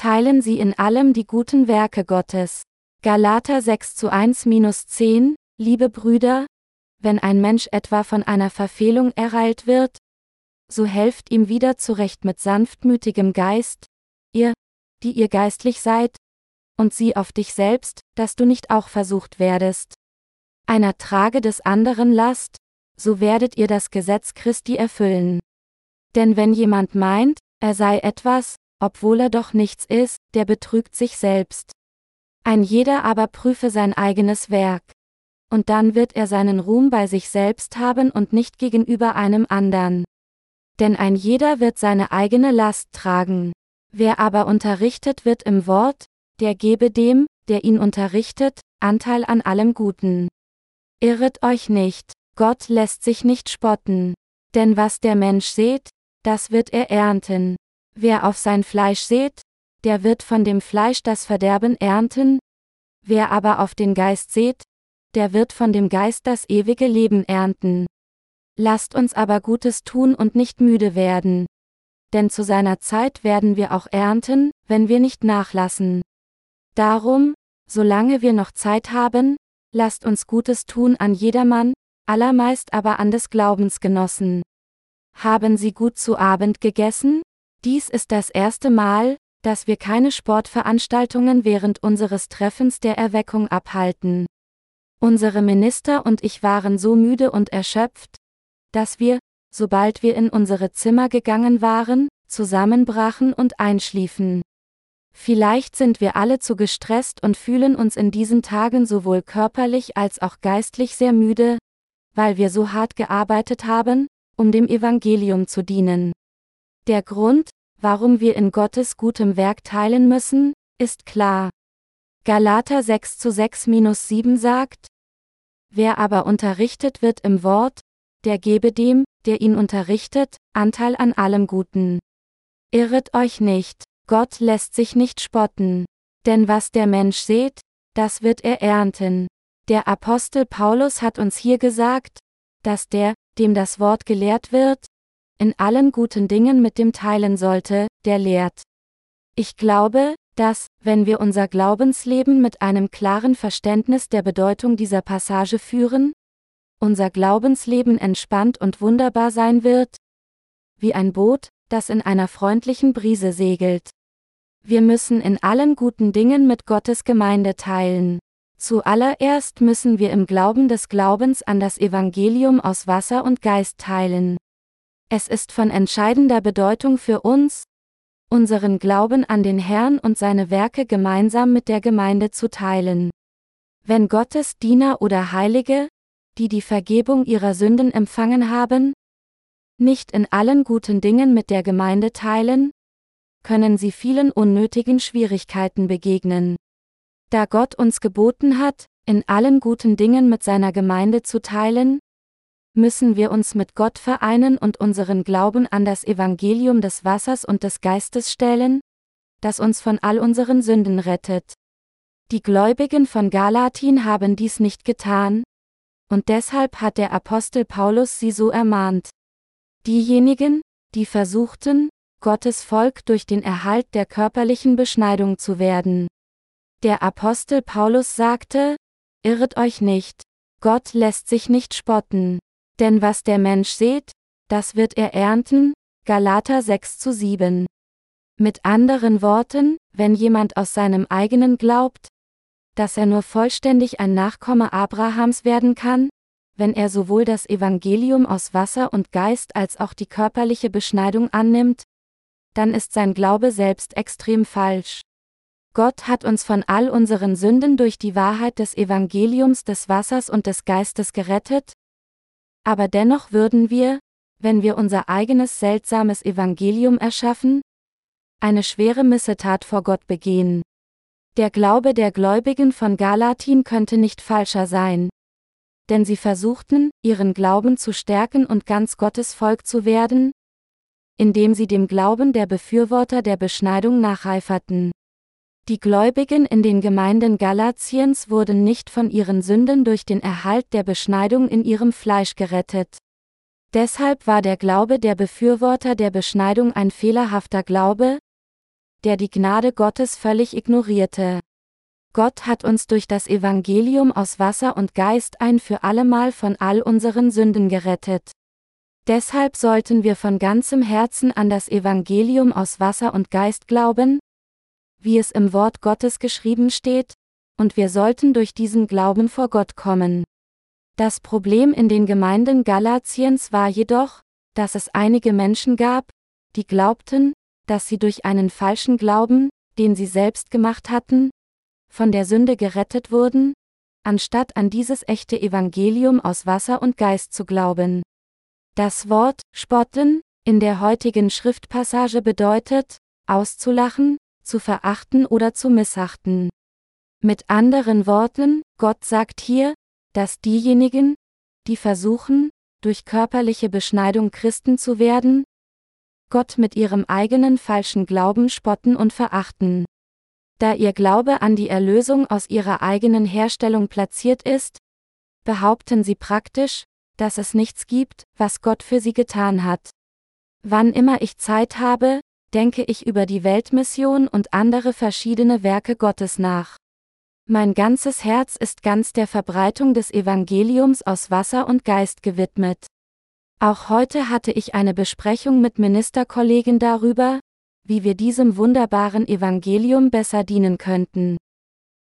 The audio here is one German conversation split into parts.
teilen sie in allem die guten Werke Gottes. Galater 6 zu 1 minus 10, liebe Brüder, wenn ein Mensch etwa von einer Verfehlung ereilt wird, so helft ihm wieder zurecht mit sanftmütigem Geist, ihr, die ihr geistlich seid, und sieh auf dich selbst, dass du nicht auch versucht werdest. Einer trage des anderen Last, so werdet ihr das Gesetz Christi erfüllen. Denn wenn jemand meint, er sei etwas, obwohl er doch nichts ist, der betrügt sich selbst. Ein jeder aber prüfe sein eigenes Werk. Und dann wird er seinen Ruhm bei sich selbst haben und nicht gegenüber einem andern. Denn ein jeder wird seine eigene Last tragen. Wer aber unterrichtet wird im Wort, der gebe dem, der ihn unterrichtet, Anteil an allem Guten. Irret euch nicht, Gott lässt sich nicht spotten. Denn was der Mensch sät, das wird er ernten. Wer auf sein Fleisch sät, der wird von dem Fleisch das Verderben ernten, wer aber auf den Geist sät, der wird von dem Geist das ewige Leben ernten. Lasst uns aber Gutes tun und nicht müde werden. Denn zu seiner Zeit werden wir auch ernten, wenn wir nicht nachlassen. Darum, solange wir noch Zeit haben, lasst uns Gutes tun an jedermann, allermeist aber an des Glaubensgenossen. Haben Sie gut zu Abend gegessen? Dies ist das erste Mal, dass wir keine Sportveranstaltungen während unseres Treffens der Erweckung abhalten. Unsere Minister und ich waren so müde und erschöpft, dass wir, sobald wir in unsere Zimmer gegangen waren, zusammenbrachen und einschliefen. Vielleicht sind wir alle zu gestresst und fühlen uns in diesen Tagen sowohl körperlich als auch geistlich sehr müde, weil wir so hart gearbeitet haben, um dem Evangelium zu dienen. Der Grund, warum wir in Gottes gutem Werk teilen müssen, ist klar. Galater 6 zu 6 minus 7 sagt, Wer aber unterrichtet wird im Wort, der gebe dem, der ihn unterrichtet, Anteil an allem Guten. Irret euch nicht, Gott lässt sich nicht spotten. Denn was der Mensch sät, das wird er ernten. Der Apostel Paulus hat uns hier gesagt, dass der, dem das Wort gelehrt wird, in allen guten Dingen mit dem teilen sollte, der lehrt. Ich glaube, dass, wenn wir unser Glaubensleben mit einem klaren Verständnis der Bedeutung dieser Passage führen, unser Glaubensleben entspannt und wunderbar sein wird, wie ein Boot, das in einer freundlichen Brise segelt. Wir müssen in allen guten Dingen mit Gottes Gemeinde teilen. Zuallererst müssen wir im Glauben des Glaubens an das Evangelium aus Wasser und Geist teilen. Es ist von entscheidender Bedeutung für uns, unseren Glauben an den Herrn und seine Werke gemeinsam mit der Gemeinde zu teilen. Wenn Gottes Diener oder Heilige, die die Vergebung ihrer Sünden empfangen haben, nicht in allen guten Dingen mit der Gemeinde teilen, können sie vielen unnötigen Schwierigkeiten begegnen. Da Gott uns geboten hat, in allen guten Dingen mit seiner Gemeinde zu teilen, müssen wir uns mit Gott vereinen und unseren Glauben an das Evangelium des Wassers und des Geistes stellen, das uns von all unseren Sünden rettet. Die Gläubigen von Galatin haben dies nicht getan, und deshalb hat der Apostel Paulus sie so ermahnt. Diejenigen, die versuchten, Gottes Volk durch den Erhalt der körperlichen Beschneidung zu werden. Der Apostel Paulus sagte, Irret euch nicht, Gott lässt sich nicht spotten. Denn was der Mensch sät, das wird er ernten, Galater 6 zu 7. Mit anderen Worten, wenn jemand aus seinem eigenen glaubt, dass er nur vollständig ein Nachkomme Abrahams werden kann, wenn er sowohl das Evangelium aus Wasser und Geist als auch die körperliche Beschneidung annimmt, dann ist sein Glaube selbst extrem falsch. Gott hat uns von all unseren Sünden durch die Wahrheit des Evangeliums des Wassers und des Geistes gerettet, aber dennoch würden wir, wenn wir unser eigenes seltsames Evangelium erschaffen, eine schwere Missetat vor Gott begehen. Der Glaube der Gläubigen von Galatin könnte nicht falscher sein. Denn sie versuchten, ihren Glauben zu stärken und ganz Gottes Volk zu werden, indem sie dem Glauben der Befürworter der Beschneidung nacheiferten. Die Gläubigen in den Gemeinden Galatiens wurden nicht von ihren Sünden durch den Erhalt der Beschneidung in ihrem Fleisch gerettet. Deshalb war der Glaube der Befürworter der Beschneidung ein fehlerhafter Glaube, der die Gnade Gottes völlig ignorierte. Gott hat uns durch das Evangelium aus Wasser und Geist ein für allemal von all unseren Sünden gerettet. Deshalb sollten wir von ganzem Herzen an das Evangelium aus Wasser und Geist glauben, wie es im Wort Gottes geschrieben steht, und wir sollten durch diesen Glauben vor Gott kommen. Das Problem in den Gemeinden Galatiens war jedoch, dass es einige Menschen gab, die glaubten, dass sie durch einen falschen Glauben, den sie selbst gemacht hatten, von der Sünde gerettet wurden, anstatt an dieses echte Evangelium aus Wasser und Geist zu glauben. Das Wort spotten in der heutigen Schriftpassage bedeutet, auszulachen, zu verachten oder zu missachten. Mit anderen Worten, Gott sagt hier, dass diejenigen, die versuchen, durch körperliche Beschneidung Christen zu werden, Gott mit ihrem eigenen falschen Glauben spotten und verachten. Da ihr Glaube an die Erlösung aus ihrer eigenen Herstellung platziert ist, behaupten sie praktisch, dass es nichts gibt, was Gott für sie getan hat. Wann immer ich Zeit habe, denke ich über die Weltmission und andere verschiedene Werke Gottes nach. Mein ganzes Herz ist ganz der Verbreitung des Evangeliums aus Wasser und Geist gewidmet. Auch heute hatte ich eine Besprechung mit Ministerkollegen darüber, wie wir diesem wunderbaren Evangelium besser dienen könnten.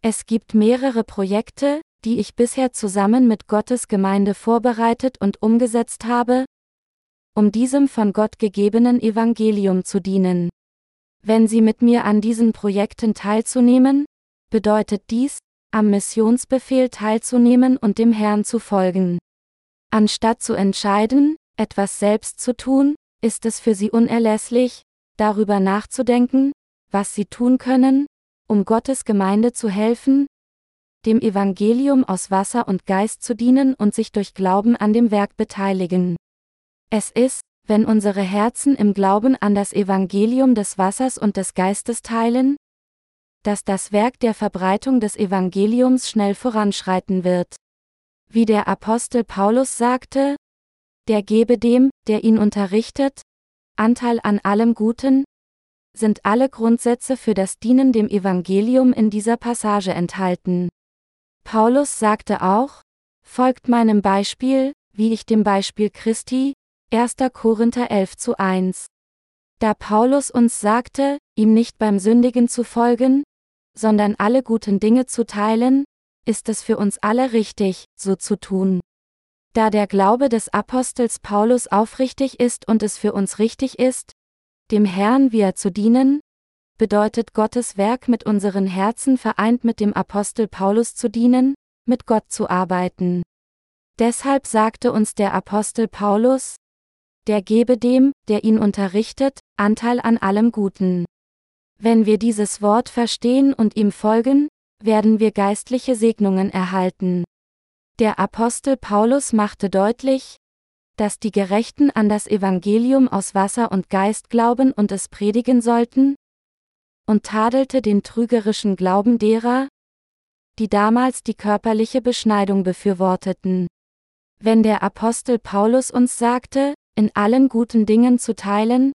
Es gibt mehrere Projekte, die ich bisher zusammen mit Gottes Gemeinde vorbereitet und umgesetzt habe, um diesem von Gott gegebenen Evangelium zu dienen. Wenn Sie mit mir an diesen Projekten teilzunehmen, bedeutet dies, am Missionsbefehl teilzunehmen und dem Herrn zu folgen. Anstatt zu entscheiden, etwas selbst zu tun, ist es für Sie unerlässlich, darüber nachzudenken, was Sie tun können, um Gottes Gemeinde zu helfen, dem Evangelium aus Wasser und Geist zu dienen und sich durch Glauben an dem Werk beteiligen. Es ist, wenn unsere Herzen im Glauben an das Evangelium des Wassers und des Geistes teilen, dass das Werk der Verbreitung des Evangeliums schnell voranschreiten wird. Wie der Apostel Paulus sagte, der gebe dem, der ihn unterrichtet, Anteil an allem Guten, sind alle Grundsätze für das Dienen dem Evangelium in dieser Passage enthalten. Paulus sagte auch, folgt meinem Beispiel, wie ich dem Beispiel Christi, 1. Korinther 11 zu 1. Da Paulus uns sagte, ihm nicht beim Sündigen zu folgen, sondern alle guten Dinge zu teilen, ist es für uns alle richtig, so zu tun. Da der Glaube des Apostels Paulus aufrichtig ist und es für uns richtig ist, dem Herrn wie er zu dienen, bedeutet Gottes Werk mit unseren Herzen vereint mit dem Apostel Paulus zu dienen, mit Gott zu arbeiten. Deshalb sagte uns der Apostel Paulus, der gebe dem, der ihn unterrichtet, Anteil an allem Guten. Wenn wir dieses Wort verstehen und ihm folgen, werden wir geistliche Segnungen erhalten. Der Apostel Paulus machte deutlich, dass die Gerechten an das Evangelium aus Wasser und Geist glauben und es predigen sollten, und tadelte den trügerischen Glauben derer, die damals die körperliche Beschneidung befürworteten. Wenn der Apostel Paulus uns sagte, in allen guten Dingen zu teilen,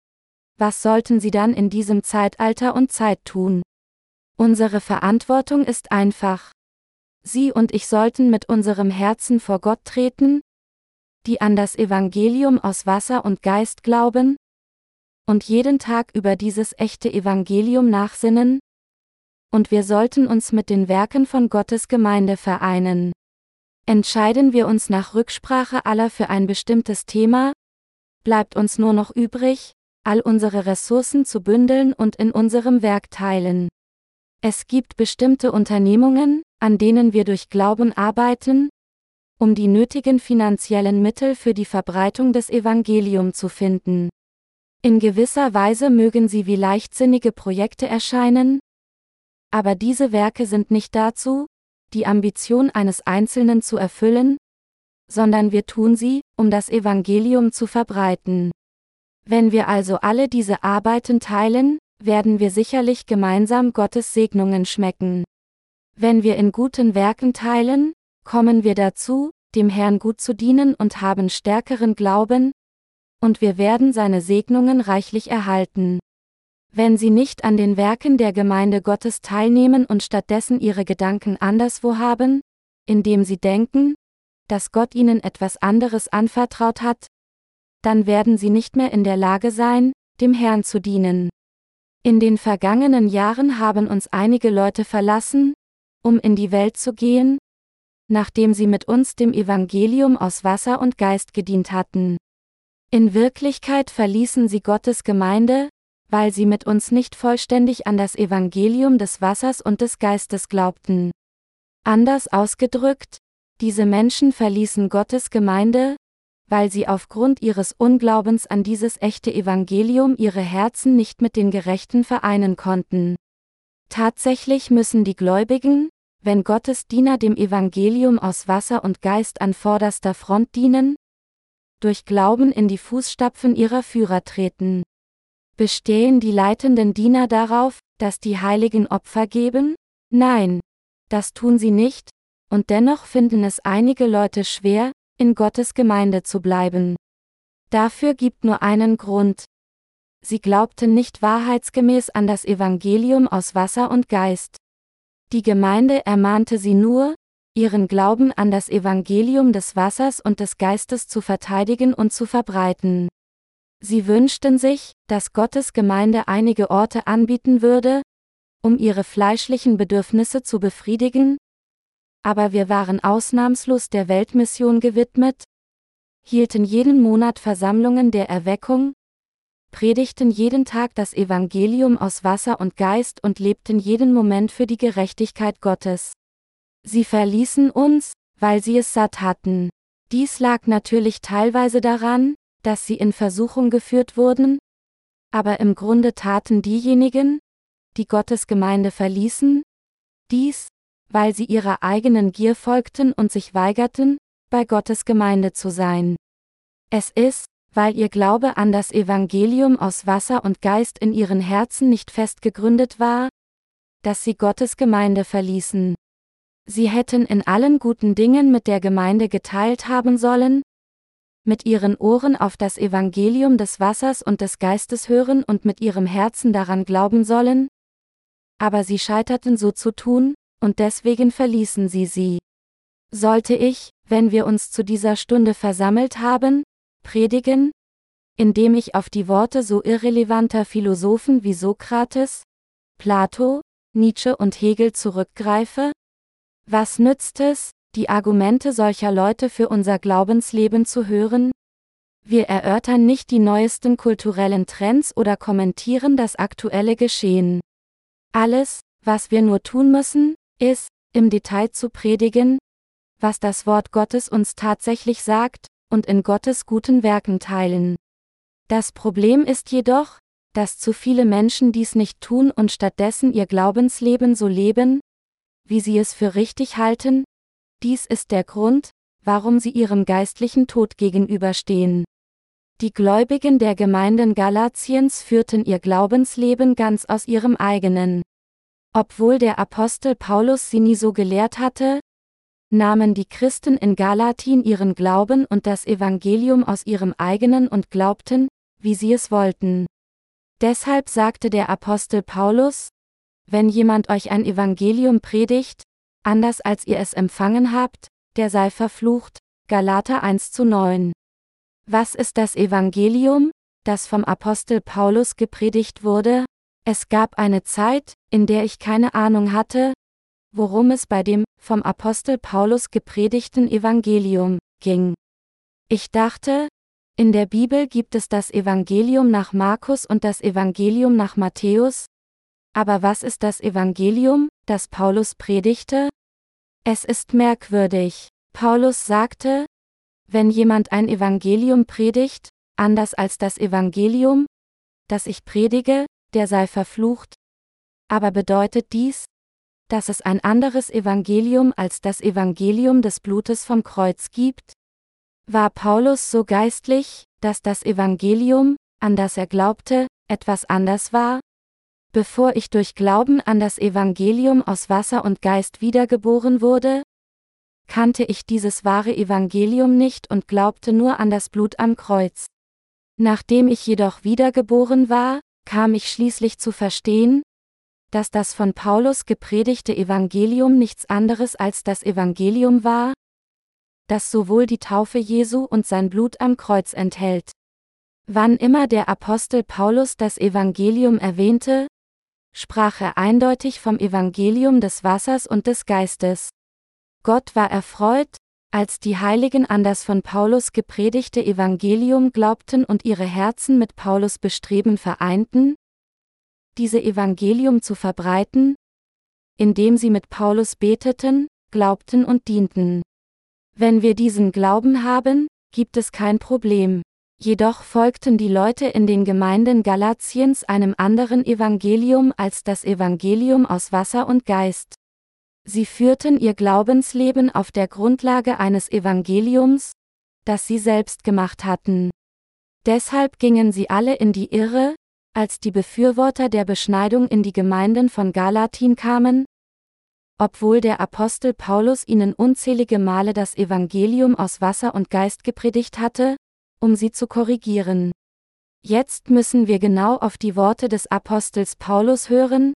was sollten sie dann in diesem Zeitalter und Zeit tun? Unsere Verantwortung ist einfach. Sie und ich sollten mit unserem Herzen vor Gott treten, die an das Evangelium aus Wasser und Geist glauben, und jeden Tag über dieses echte Evangelium nachsinnen, und wir sollten uns mit den Werken von Gottes Gemeinde vereinen. Entscheiden wir uns nach Rücksprache aller für ein bestimmtes Thema, bleibt uns nur noch übrig, all unsere Ressourcen zu bündeln und in unserem Werk teilen. Es gibt bestimmte Unternehmungen, an denen wir durch Glauben arbeiten, um die nötigen finanziellen Mittel für die Verbreitung des Evangeliums zu finden. In gewisser Weise mögen sie wie leichtsinnige Projekte erscheinen, aber diese Werke sind nicht dazu, die Ambition eines Einzelnen zu erfüllen, sondern wir tun sie, um das Evangelium zu verbreiten. Wenn wir also alle diese Arbeiten teilen, werden wir sicherlich gemeinsam Gottes Segnungen schmecken. Wenn wir in guten Werken teilen, kommen wir dazu, dem Herrn gut zu dienen und haben stärkeren Glauben, und wir werden seine Segnungen reichlich erhalten. Wenn sie nicht an den Werken der Gemeinde Gottes teilnehmen und stattdessen ihre Gedanken anderswo haben, indem sie denken, dass Gott ihnen etwas anderes anvertraut hat, dann werden sie nicht mehr in der Lage sein, dem Herrn zu dienen. In den vergangenen Jahren haben uns einige Leute verlassen, um in die Welt zu gehen, nachdem sie mit uns dem Evangelium aus Wasser und Geist gedient hatten. In Wirklichkeit verließen sie Gottes Gemeinde, weil sie mit uns nicht vollständig an das Evangelium des Wassers und des Geistes glaubten. Anders ausgedrückt, diese Menschen verließen Gottes Gemeinde, weil sie aufgrund ihres Unglaubens an dieses echte Evangelium ihre Herzen nicht mit den Gerechten vereinen konnten. Tatsächlich müssen die Gläubigen, wenn Gottes Diener dem Evangelium aus Wasser und Geist an vorderster Front dienen, durch Glauben in die Fußstapfen ihrer Führer treten. Bestehen die leitenden Diener darauf, dass die Heiligen Opfer geben? Nein, das tun sie nicht, und dennoch finden es einige Leute schwer, in Gottes Gemeinde zu bleiben. Dafür gibt nur einen Grund. Sie glaubten nicht wahrheitsgemäß an das Evangelium aus Wasser und Geist. Die Gemeinde ermahnte sie nur, ihren Glauben an das Evangelium des Wassers und des Geistes zu verteidigen und zu verbreiten. Sie wünschten sich, dass Gottes Gemeinde einige Orte anbieten würde, um ihre fleischlichen Bedürfnisse zu befriedigen, aber wir waren ausnahmslos der Weltmission gewidmet, hielten jeden Monat Versammlungen der Erweckung, predigten jeden Tag das Evangelium aus Wasser und Geist und lebten jeden Moment für die Gerechtigkeit Gottes. Sie verließen uns, weil sie es satt hatten. Dies lag natürlich teilweise daran, dass sie in Versuchung geführt wurden, aber im Grunde taten diejenigen, die Gottes Gemeinde verließen, dies, weil sie ihrer eigenen Gier folgten und sich weigerten, bei Gottes Gemeinde zu sein. Es ist, weil ihr Glaube an das Evangelium aus Wasser und Geist in ihren Herzen nicht fest gegründet war, dass sie Gottes Gemeinde verließen. Sie hätten in allen guten Dingen mit der Gemeinde geteilt haben sollen, mit ihren Ohren auf das Evangelium des Wassers und des Geistes hören und mit ihrem Herzen daran glauben sollen, aber sie scheiterten so zu tun, und deswegen verließen sie sie. Sollte ich, wenn wir uns zu dieser Stunde versammelt haben, predigen? Indem ich auf die Worte so irrelevanter Philosophen wie Sokrates, Plato, Nietzsche und Hegel zurückgreife? Was nützt es, die Argumente solcher Leute für unser Glaubensleben zu hören? Wir erörtern nicht die neuesten kulturellen Trends oder kommentieren das aktuelle Geschehen. Alles, was wir nur tun müssen, ist, im Detail zu predigen, was das Wort Gottes uns tatsächlich sagt, und in Gottes guten Werken teilen. Das Problem ist jedoch, dass zu viele Menschen dies nicht tun und stattdessen ihr Glaubensleben so leben, wie sie es für richtig halten, dies ist der Grund, warum sie ihrem geistlichen Tod gegenüberstehen. Die Gläubigen der Gemeinden Galatiens führten ihr Glaubensleben ganz aus ihrem eigenen obwohl der Apostel Paulus sie nie so gelehrt hatte, nahmen die Christen in Galatin ihren Glauben und das Evangelium aus ihrem eigenen und glaubten, wie sie es wollten. Deshalb sagte der Apostel Paulus, wenn jemand euch ein Evangelium predigt, anders als ihr es empfangen habt, der sei verflucht. Galater 1 zu 9. Was ist das Evangelium, das vom Apostel Paulus gepredigt wurde? Es gab eine Zeit, in der ich keine Ahnung hatte, worum es bei dem vom Apostel Paulus gepredigten Evangelium ging. Ich dachte, in der Bibel gibt es das Evangelium nach Markus und das Evangelium nach Matthäus. Aber was ist das Evangelium, das Paulus predigte? Es ist merkwürdig. Paulus sagte, wenn jemand ein Evangelium predigt, anders als das Evangelium, das ich predige, der sei verflucht. Aber bedeutet dies, dass es ein anderes Evangelium als das Evangelium des Blutes vom Kreuz gibt? War Paulus so geistlich, dass das Evangelium, an das er glaubte, etwas anders war? Bevor ich durch Glauben an das Evangelium aus Wasser und Geist wiedergeboren wurde, kannte ich dieses wahre Evangelium nicht und glaubte nur an das Blut am Kreuz. Nachdem ich jedoch wiedergeboren war, kam ich schließlich zu verstehen, dass das von Paulus gepredigte Evangelium nichts anderes als das Evangelium war, das sowohl die Taufe Jesu und sein Blut am Kreuz enthält. Wann immer der Apostel Paulus das Evangelium erwähnte, sprach er eindeutig vom Evangelium des Wassers und des Geistes. Gott war erfreut, als die Heiligen an das von Paulus gepredigte Evangelium glaubten und ihre Herzen mit Paulus Bestreben vereinten, diese Evangelium zu verbreiten, indem sie mit Paulus beteten, glaubten und dienten. Wenn wir diesen Glauben haben, gibt es kein Problem. Jedoch folgten die Leute in den Gemeinden Galatiens einem anderen Evangelium als das Evangelium aus Wasser und Geist. Sie führten ihr Glaubensleben auf der Grundlage eines Evangeliums, das sie selbst gemacht hatten. Deshalb gingen sie alle in die Irre, als die Befürworter der Beschneidung in die Gemeinden von Galatin kamen, obwohl der Apostel Paulus ihnen unzählige Male das Evangelium aus Wasser und Geist gepredigt hatte, um sie zu korrigieren. Jetzt müssen wir genau auf die Worte des Apostels Paulus hören,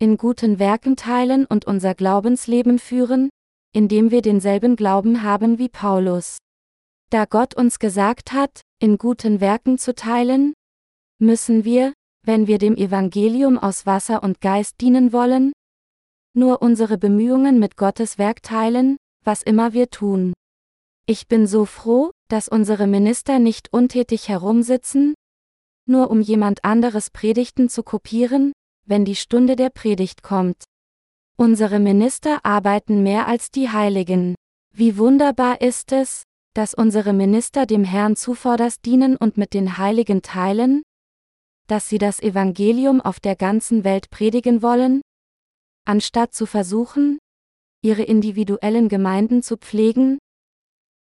in guten Werken teilen und unser Glaubensleben führen, indem wir denselben Glauben haben wie Paulus. Da Gott uns gesagt hat, in guten Werken zu teilen, müssen wir, wenn wir dem Evangelium aus Wasser und Geist dienen wollen, nur unsere Bemühungen mit Gottes Werk teilen, was immer wir tun. Ich bin so froh, dass unsere Minister nicht untätig herumsitzen, nur um jemand anderes Predigten zu kopieren, wenn die Stunde der Predigt kommt. Unsere Minister arbeiten mehr als die Heiligen. Wie wunderbar ist es, dass unsere Minister dem Herrn zuvorderst dienen und mit den Heiligen teilen, dass sie das Evangelium auf der ganzen Welt predigen wollen? Anstatt zu versuchen, ihre individuellen Gemeinden zu pflegen,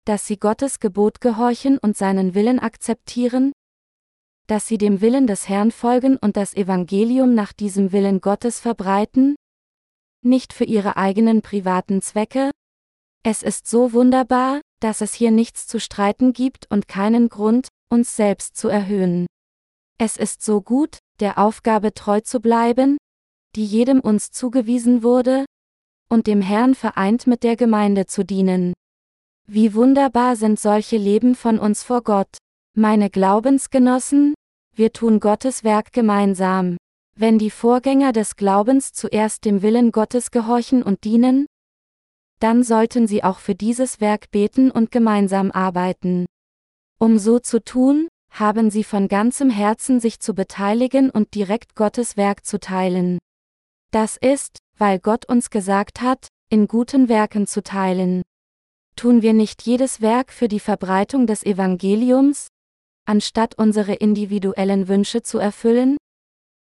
dass sie Gottes Gebot gehorchen und seinen Willen akzeptieren, dass sie dem Willen des Herrn folgen und das Evangelium nach diesem Willen Gottes verbreiten? Nicht für ihre eigenen privaten Zwecke? Es ist so wunderbar, dass es hier nichts zu streiten gibt und keinen Grund, uns selbst zu erhöhen. Es ist so gut, der Aufgabe treu zu bleiben, die jedem uns zugewiesen wurde, und dem Herrn vereint mit der Gemeinde zu dienen. Wie wunderbar sind solche Leben von uns vor Gott. Meine Glaubensgenossen, wir tun Gottes Werk gemeinsam. Wenn die Vorgänger des Glaubens zuerst dem Willen Gottes gehorchen und dienen, dann sollten sie auch für dieses Werk beten und gemeinsam arbeiten. Um so zu tun, haben sie von ganzem Herzen sich zu beteiligen und direkt Gottes Werk zu teilen. Das ist, weil Gott uns gesagt hat, in guten Werken zu teilen. Tun wir nicht jedes Werk für die Verbreitung des Evangeliums, anstatt unsere individuellen Wünsche zu erfüllen?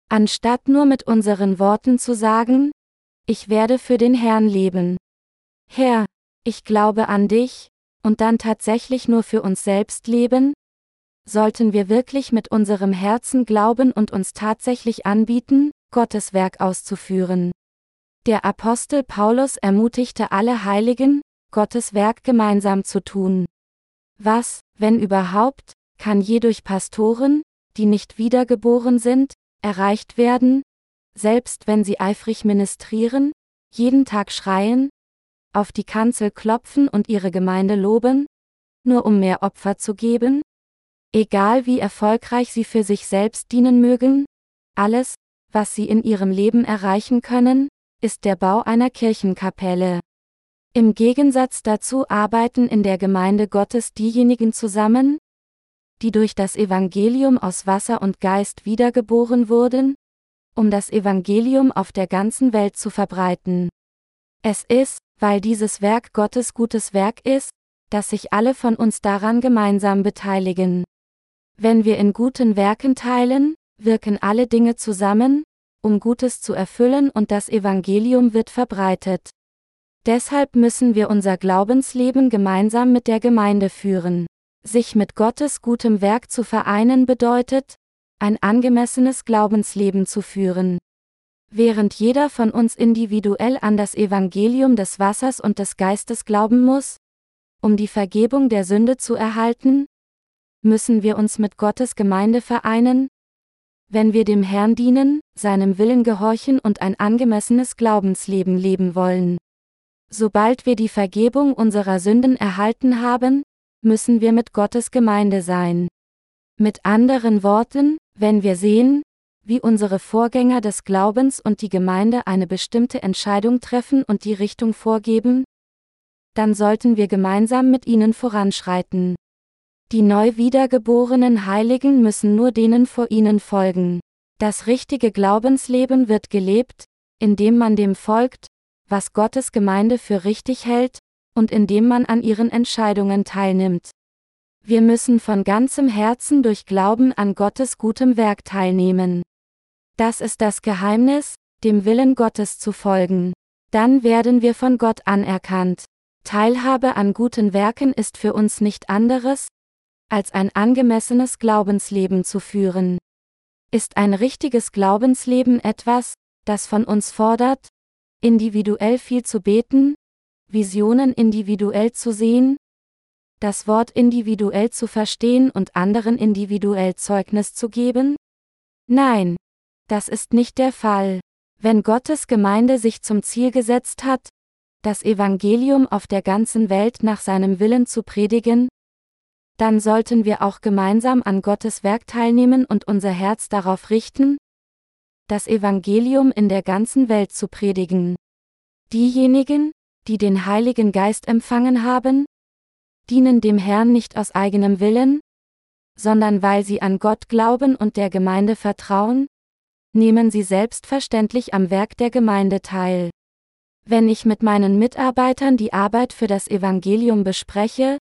Anstatt nur mit unseren Worten zu sagen, ich werde für den Herrn leben. Herr, ich glaube an dich, und dann tatsächlich nur für uns selbst leben? Sollten wir wirklich mit unserem Herzen glauben und uns tatsächlich anbieten, Gottes Werk auszuführen. Der Apostel Paulus ermutigte alle Heiligen, Gottes Werk gemeinsam zu tun. Was, wenn überhaupt, kann je durch Pastoren, die nicht wiedergeboren sind, erreicht werden, selbst wenn sie eifrig ministrieren, jeden Tag schreien, auf die Kanzel klopfen und ihre Gemeinde loben, nur um mehr Opfer zu geben? Egal wie erfolgreich sie für sich selbst dienen mögen, alles, was sie in ihrem Leben erreichen können, ist der Bau einer Kirchenkapelle. Im Gegensatz dazu arbeiten in der Gemeinde Gottes diejenigen zusammen, die durch das Evangelium aus Wasser und Geist wiedergeboren wurden, um das Evangelium auf der ganzen Welt zu verbreiten. Es ist, weil dieses Werk Gottes gutes Werk ist, dass sich alle von uns daran gemeinsam beteiligen. Wenn wir in guten Werken teilen, wirken alle Dinge zusammen, um Gutes zu erfüllen und das Evangelium wird verbreitet. Deshalb müssen wir unser Glaubensleben gemeinsam mit der Gemeinde führen. Sich mit Gottes gutem Werk zu vereinen bedeutet, ein angemessenes Glaubensleben zu führen. Während jeder von uns individuell an das Evangelium des Wassers und des Geistes glauben muss, um die Vergebung der Sünde zu erhalten, müssen wir uns mit Gottes Gemeinde vereinen? wenn wir dem Herrn dienen, seinem Willen gehorchen und ein angemessenes Glaubensleben leben wollen. Sobald wir die Vergebung unserer Sünden erhalten haben, müssen wir mit Gottes Gemeinde sein. Mit anderen Worten, wenn wir sehen, wie unsere Vorgänger des Glaubens und die Gemeinde eine bestimmte Entscheidung treffen und die Richtung vorgeben, dann sollten wir gemeinsam mit ihnen voranschreiten. Die neu wiedergeborenen Heiligen müssen nur denen vor ihnen folgen. Das richtige Glaubensleben wird gelebt, indem man dem folgt, was Gottes Gemeinde für richtig hält, und indem man an ihren Entscheidungen teilnimmt. Wir müssen von ganzem Herzen durch Glauben an Gottes gutem Werk teilnehmen. Das ist das Geheimnis, dem Willen Gottes zu folgen. Dann werden wir von Gott anerkannt. Teilhabe an guten Werken ist für uns nicht anderes, als ein angemessenes Glaubensleben zu führen. Ist ein richtiges Glaubensleben etwas, das von uns fordert, individuell viel zu beten, Visionen individuell zu sehen, das Wort individuell zu verstehen und anderen individuell Zeugnis zu geben? Nein, das ist nicht der Fall. Wenn Gottes Gemeinde sich zum Ziel gesetzt hat, das Evangelium auf der ganzen Welt nach seinem Willen zu predigen, dann sollten wir auch gemeinsam an Gottes Werk teilnehmen und unser Herz darauf richten, das Evangelium in der ganzen Welt zu predigen. Diejenigen, die den Heiligen Geist empfangen haben, dienen dem Herrn nicht aus eigenem Willen, sondern weil sie an Gott glauben und der Gemeinde vertrauen, nehmen sie selbstverständlich am Werk der Gemeinde teil. Wenn ich mit meinen Mitarbeitern die Arbeit für das Evangelium bespreche,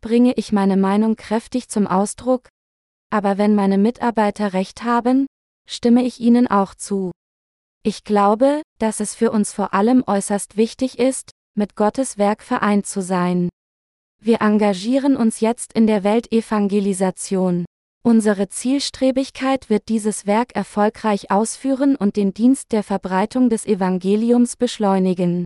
bringe ich meine Meinung kräftig zum Ausdruck, aber wenn meine Mitarbeiter recht haben, stimme ich ihnen auch zu. Ich glaube, dass es für uns vor allem äußerst wichtig ist, mit Gottes Werk vereint zu sein. Wir engagieren uns jetzt in der Weltevangelisation. Unsere Zielstrebigkeit wird dieses Werk erfolgreich ausführen und den Dienst der Verbreitung des Evangeliums beschleunigen.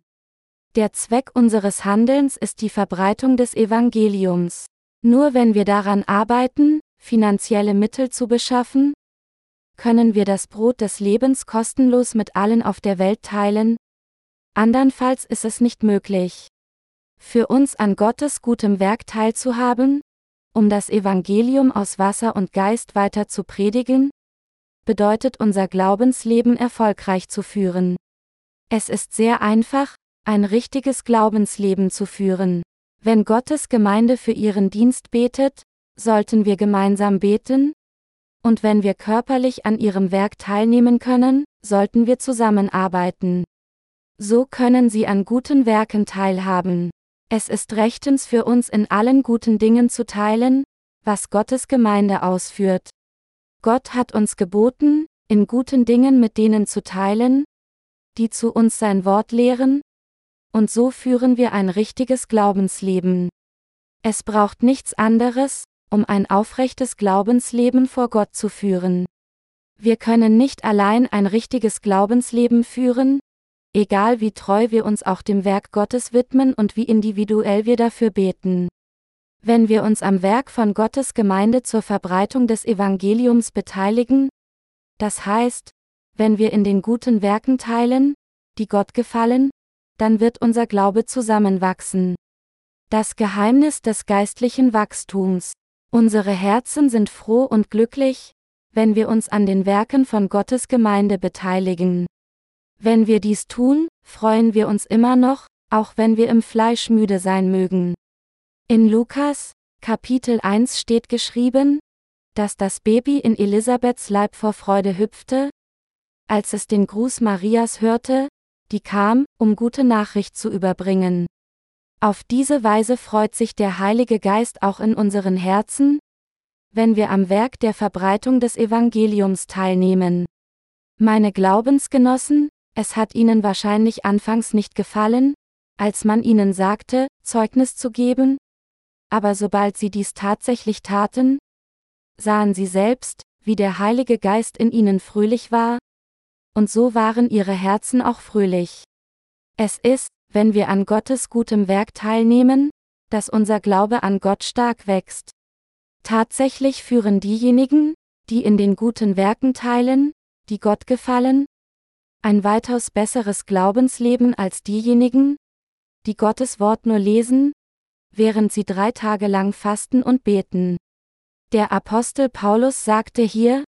Der Zweck unseres Handelns ist die Verbreitung des Evangeliums. Nur wenn wir daran arbeiten, finanzielle Mittel zu beschaffen, können wir das Brot des Lebens kostenlos mit allen auf der Welt teilen, andernfalls ist es nicht möglich. Für uns an Gottes gutem Werk teilzuhaben, um das Evangelium aus Wasser und Geist weiter zu predigen, bedeutet unser Glaubensleben erfolgreich zu führen. Es ist sehr einfach, ein richtiges Glaubensleben zu führen. Wenn Gottes Gemeinde für ihren Dienst betet, sollten wir gemeinsam beten, und wenn wir körperlich an ihrem Werk teilnehmen können, sollten wir zusammenarbeiten. So können sie an guten Werken teilhaben. Es ist rechtens für uns in allen guten Dingen zu teilen, was Gottes Gemeinde ausführt. Gott hat uns geboten, in guten Dingen mit denen zu teilen, die zu uns sein Wort lehren, und so führen wir ein richtiges Glaubensleben. Es braucht nichts anderes, um ein aufrechtes Glaubensleben vor Gott zu führen. Wir können nicht allein ein richtiges Glaubensleben führen, egal wie treu wir uns auch dem Werk Gottes widmen und wie individuell wir dafür beten. Wenn wir uns am Werk von Gottes Gemeinde zur Verbreitung des Evangeliums beteiligen, das heißt, wenn wir in den guten Werken teilen, die Gott gefallen, dann wird unser Glaube zusammenwachsen. Das Geheimnis des geistlichen Wachstums. Unsere Herzen sind froh und glücklich, wenn wir uns an den Werken von Gottes Gemeinde beteiligen. Wenn wir dies tun, freuen wir uns immer noch, auch wenn wir im Fleisch müde sein mögen. In Lukas, Kapitel 1 steht geschrieben, dass das Baby in Elisabeths Leib vor Freude hüpfte, als es den Gruß Marias hörte, die kam, um gute Nachricht zu überbringen. Auf diese Weise freut sich der Heilige Geist auch in unseren Herzen, wenn wir am Werk der Verbreitung des Evangeliums teilnehmen. Meine Glaubensgenossen, es hat ihnen wahrscheinlich anfangs nicht gefallen, als man ihnen sagte, Zeugnis zu geben, aber sobald sie dies tatsächlich taten, sahen sie selbst, wie der Heilige Geist in ihnen fröhlich war, und so waren ihre Herzen auch fröhlich. Es ist, wenn wir an Gottes gutem Werk teilnehmen, dass unser Glaube an Gott stark wächst. Tatsächlich führen diejenigen, die in den guten Werken teilen, die Gott gefallen? Ein weitaus besseres Glaubensleben als diejenigen, die Gottes Wort nur lesen, während sie drei Tage lang fasten und beten. Der Apostel Paulus sagte hier,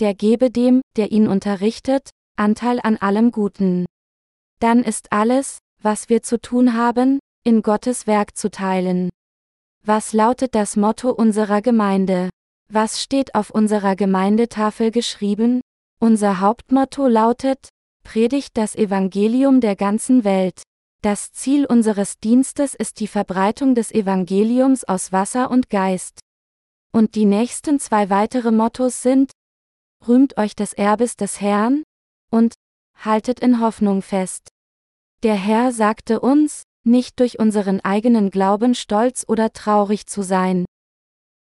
der gebe dem, der ihn unterrichtet, Anteil an allem Guten. Dann ist alles, was wir zu tun haben, in Gottes Werk zu teilen. Was lautet das Motto unserer Gemeinde? Was steht auf unserer Gemeindetafel geschrieben? Unser Hauptmotto lautet, predigt das Evangelium der ganzen Welt. Das Ziel unseres Dienstes ist die Verbreitung des Evangeliums aus Wasser und Geist. Und die nächsten zwei weitere Mottos sind, rühmt euch des Erbes des Herrn, und haltet in Hoffnung fest. Der Herr sagte uns, nicht durch unseren eigenen Glauben stolz oder traurig zu sein,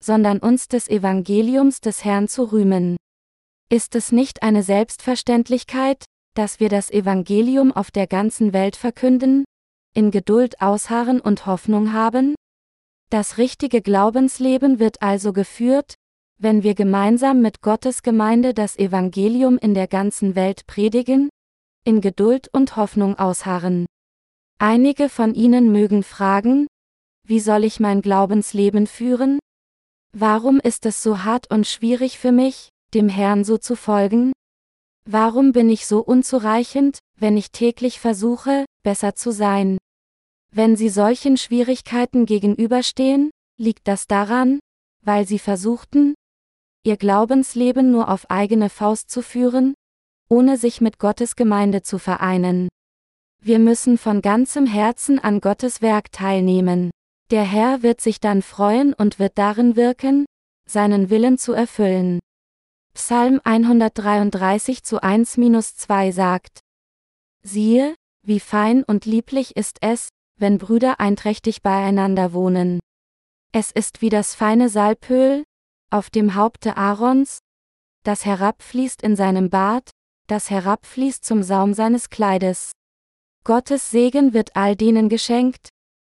sondern uns des Evangeliums des Herrn zu rühmen. Ist es nicht eine Selbstverständlichkeit, dass wir das Evangelium auf der ganzen Welt verkünden, in Geduld ausharren und Hoffnung haben? Das richtige Glaubensleben wird also geführt, wenn wir gemeinsam mit Gottes Gemeinde das Evangelium in der ganzen Welt predigen, in Geduld und Hoffnung ausharren. Einige von Ihnen mögen fragen, wie soll ich mein Glaubensleben führen? Warum ist es so hart und schwierig für mich, dem Herrn so zu folgen? Warum bin ich so unzureichend, wenn ich täglich versuche, besser zu sein? Wenn Sie solchen Schwierigkeiten gegenüberstehen, liegt das daran, weil Sie versuchten, Ihr Glaubensleben nur auf eigene Faust zu führen, ohne sich mit Gottes Gemeinde zu vereinen. Wir müssen von ganzem Herzen an Gottes Werk teilnehmen. Der Herr wird sich dann freuen und wird darin wirken, seinen Willen zu erfüllen. Psalm 133 zu 1-2 sagt, Siehe, wie fein und lieblich ist es, wenn Brüder einträchtig beieinander wohnen. Es ist wie das feine Salböl, auf dem Haupte Aarons, das herabfließt in seinem Bart, das herabfließt zum Saum seines Kleides. Gottes Segen wird all denen geschenkt,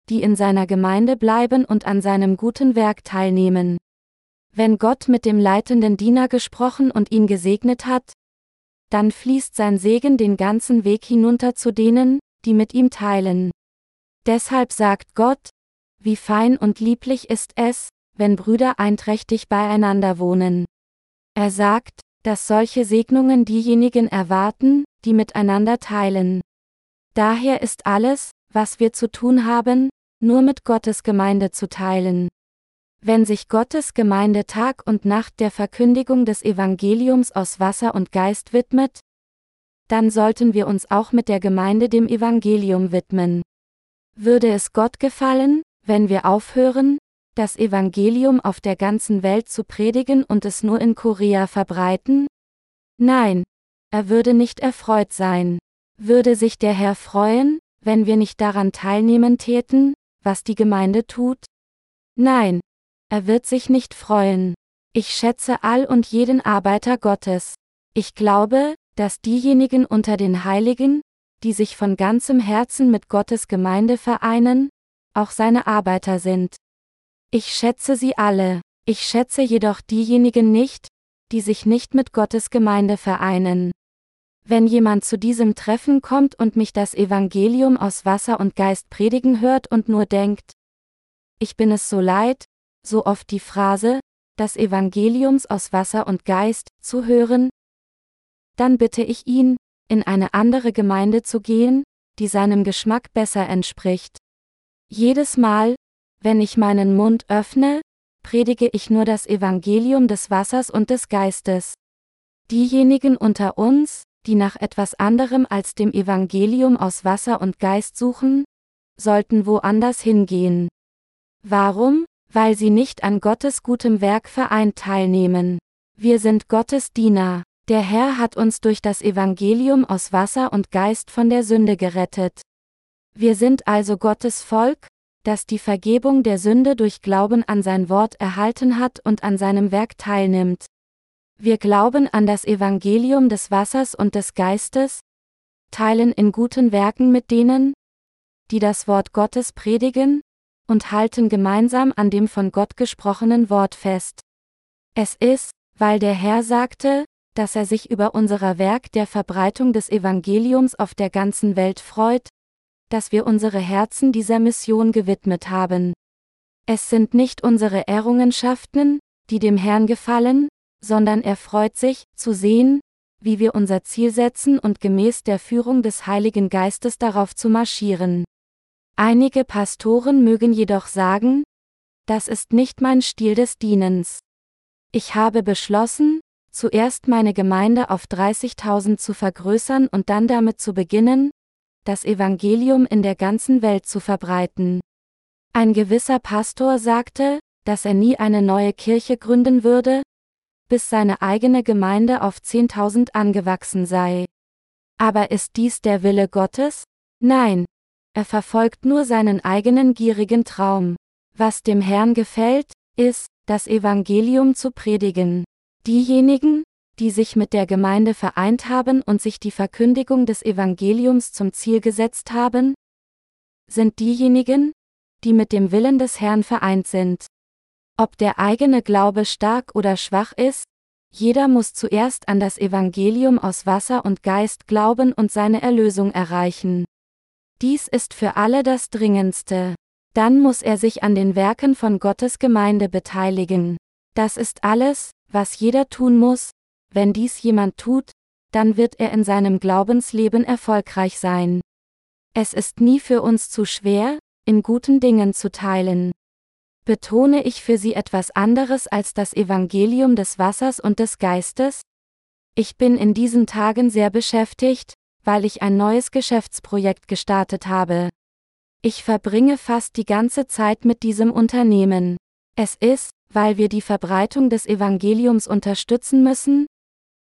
die in seiner Gemeinde bleiben und an seinem guten Werk teilnehmen. Wenn Gott mit dem leitenden Diener gesprochen und ihn gesegnet hat, dann fließt sein Segen den ganzen Weg hinunter zu denen, die mit ihm teilen. Deshalb sagt Gott, wie fein und lieblich ist es, wenn Brüder einträchtig beieinander wohnen. Er sagt, dass solche Segnungen diejenigen erwarten, die miteinander teilen. Daher ist alles, was wir zu tun haben, nur mit Gottes Gemeinde zu teilen. Wenn sich Gottes Gemeinde Tag und Nacht der Verkündigung des Evangeliums aus Wasser und Geist widmet, dann sollten wir uns auch mit der Gemeinde dem Evangelium widmen. Würde es Gott gefallen, wenn wir aufhören, das Evangelium auf der ganzen Welt zu predigen und es nur in Korea verbreiten? Nein, er würde nicht erfreut sein. Würde sich der Herr freuen, wenn wir nicht daran teilnehmen täten, was die Gemeinde tut? Nein, er wird sich nicht freuen. Ich schätze all und jeden Arbeiter Gottes. Ich glaube, dass diejenigen unter den Heiligen, die sich von ganzem Herzen mit Gottes Gemeinde vereinen, auch seine Arbeiter sind. Ich schätze sie alle, ich schätze jedoch diejenigen nicht, die sich nicht mit Gottes Gemeinde vereinen. Wenn jemand zu diesem Treffen kommt und mich das Evangelium aus Wasser und Geist predigen hört und nur denkt, ich bin es so leid, so oft die Phrase, das Evangeliums aus Wasser und Geist, zu hören, dann bitte ich ihn, in eine andere Gemeinde zu gehen, die seinem Geschmack besser entspricht. Jedes Mal, wenn ich meinen Mund öffne, predige ich nur das Evangelium des Wassers und des Geistes. Diejenigen unter uns, die nach etwas anderem als dem Evangelium aus Wasser und Geist suchen, sollten woanders hingehen. Warum? Weil sie nicht an Gottes gutem Werk vereint teilnehmen. Wir sind Gottes Diener. Der Herr hat uns durch das Evangelium aus Wasser und Geist von der Sünde gerettet. Wir sind also Gottes Volk, das die Vergebung der Sünde durch Glauben an sein Wort erhalten hat und an seinem Werk teilnimmt. Wir glauben an das Evangelium des Wassers und des Geistes, teilen in guten Werken mit denen, die das Wort Gottes predigen, und halten gemeinsam an dem von Gott gesprochenen Wort fest. Es ist, weil der Herr sagte, dass er sich über unser Werk der Verbreitung des Evangeliums auf der ganzen Welt freut, dass wir unsere Herzen dieser Mission gewidmet haben. Es sind nicht unsere Errungenschaften, die dem Herrn gefallen, sondern er freut sich, zu sehen, wie wir unser Ziel setzen und gemäß der Führung des Heiligen Geistes darauf zu marschieren. Einige Pastoren mögen jedoch sagen, das ist nicht mein Stil des Dienens. Ich habe beschlossen, zuerst meine Gemeinde auf 30.000 zu vergrößern und dann damit zu beginnen, das Evangelium in der ganzen Welt zu verbreiten. Ein gewisser Pastor sagte, dass er nie eine neue Kirche gründen würde, bis seine eigene Gemeinde auf 10.000 angewachsen sei. Aber ist dies der Wille Gottes? Nein. Er verfolgt nur seinen eigenen gierigen Traum. Was dem Herrn gefällt, ist, das Evangelium zu predigen. Diejenigen, die sich mit der Gemeinde vereint haben und sich die Verkündigung des Evangeliums zum Ziel gesetzt haben, sind diejenigen, die mit dem Willen des Herrn vereint sind. Ob der eigene Glaube stark oder schwach ist, jeder muss zuerst an das Evangelium aus Wasser und Geist glauben und seine Erlösung erreichen. Dies ist für alle das Dringendste. Dann muss er sich an den Werken von Gottes Gemeinde beteiligen. Das ist alles, was jeder tun muss, wenn dies jemand tut, dann wird er in seinem Glaubensleben erfolgreich sein. Es ist nie für uns zu schwer, in guten Dingen zu teilen. Betone ich für Sie etwas anderes als das Evangelium des Wassers und des Geistes? Ich bin in diesen Tagen sehr beschäftigt, weil ich ein neues Geschäftsprojekt gestartet habe. Ich verbringe fast die ganze Zeit mit diesem Unternehmen. Es ist, weil wir die Verbreitung des Evangeliums unterstützen müssen,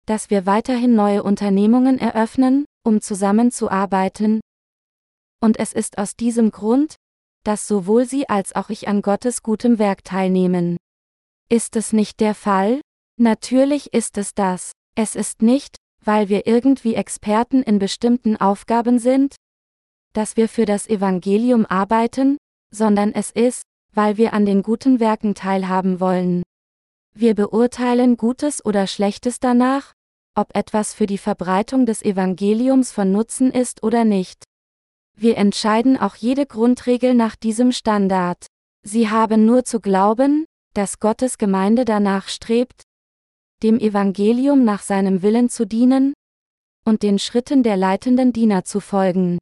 dass wir weiterhin neue Unternehmungen eröffnen, um zusammenzuarbeiten. Und es ist aus diesem Grund, dass sowohl Sie als auch ich an Gottes gutem Werk teilnehmen. Ist es nicht der Fall? Natürlich ist es das. Es ist nicht, weil wir irgendwie Experten in bestimmten Aufgaben sind, dass wir für das Evangelium arbeiten, sondern es ist, weil wir an den guten Werken teilhaben wollen. Wir beurteilen Gutes oder Schlechtes danach, ob etwas für die Verbreitung des Evangeliums von Nutzen ist oder nicht. Wir entscheiden auch jede Grundregel nach diesem Standard. Sie haben nur zu glauben, dass Gottes Gemeinde danach strebt, dem Evangelium nach seinem Willen zu dienen und den Schritten der leitenden Diener zu folgen.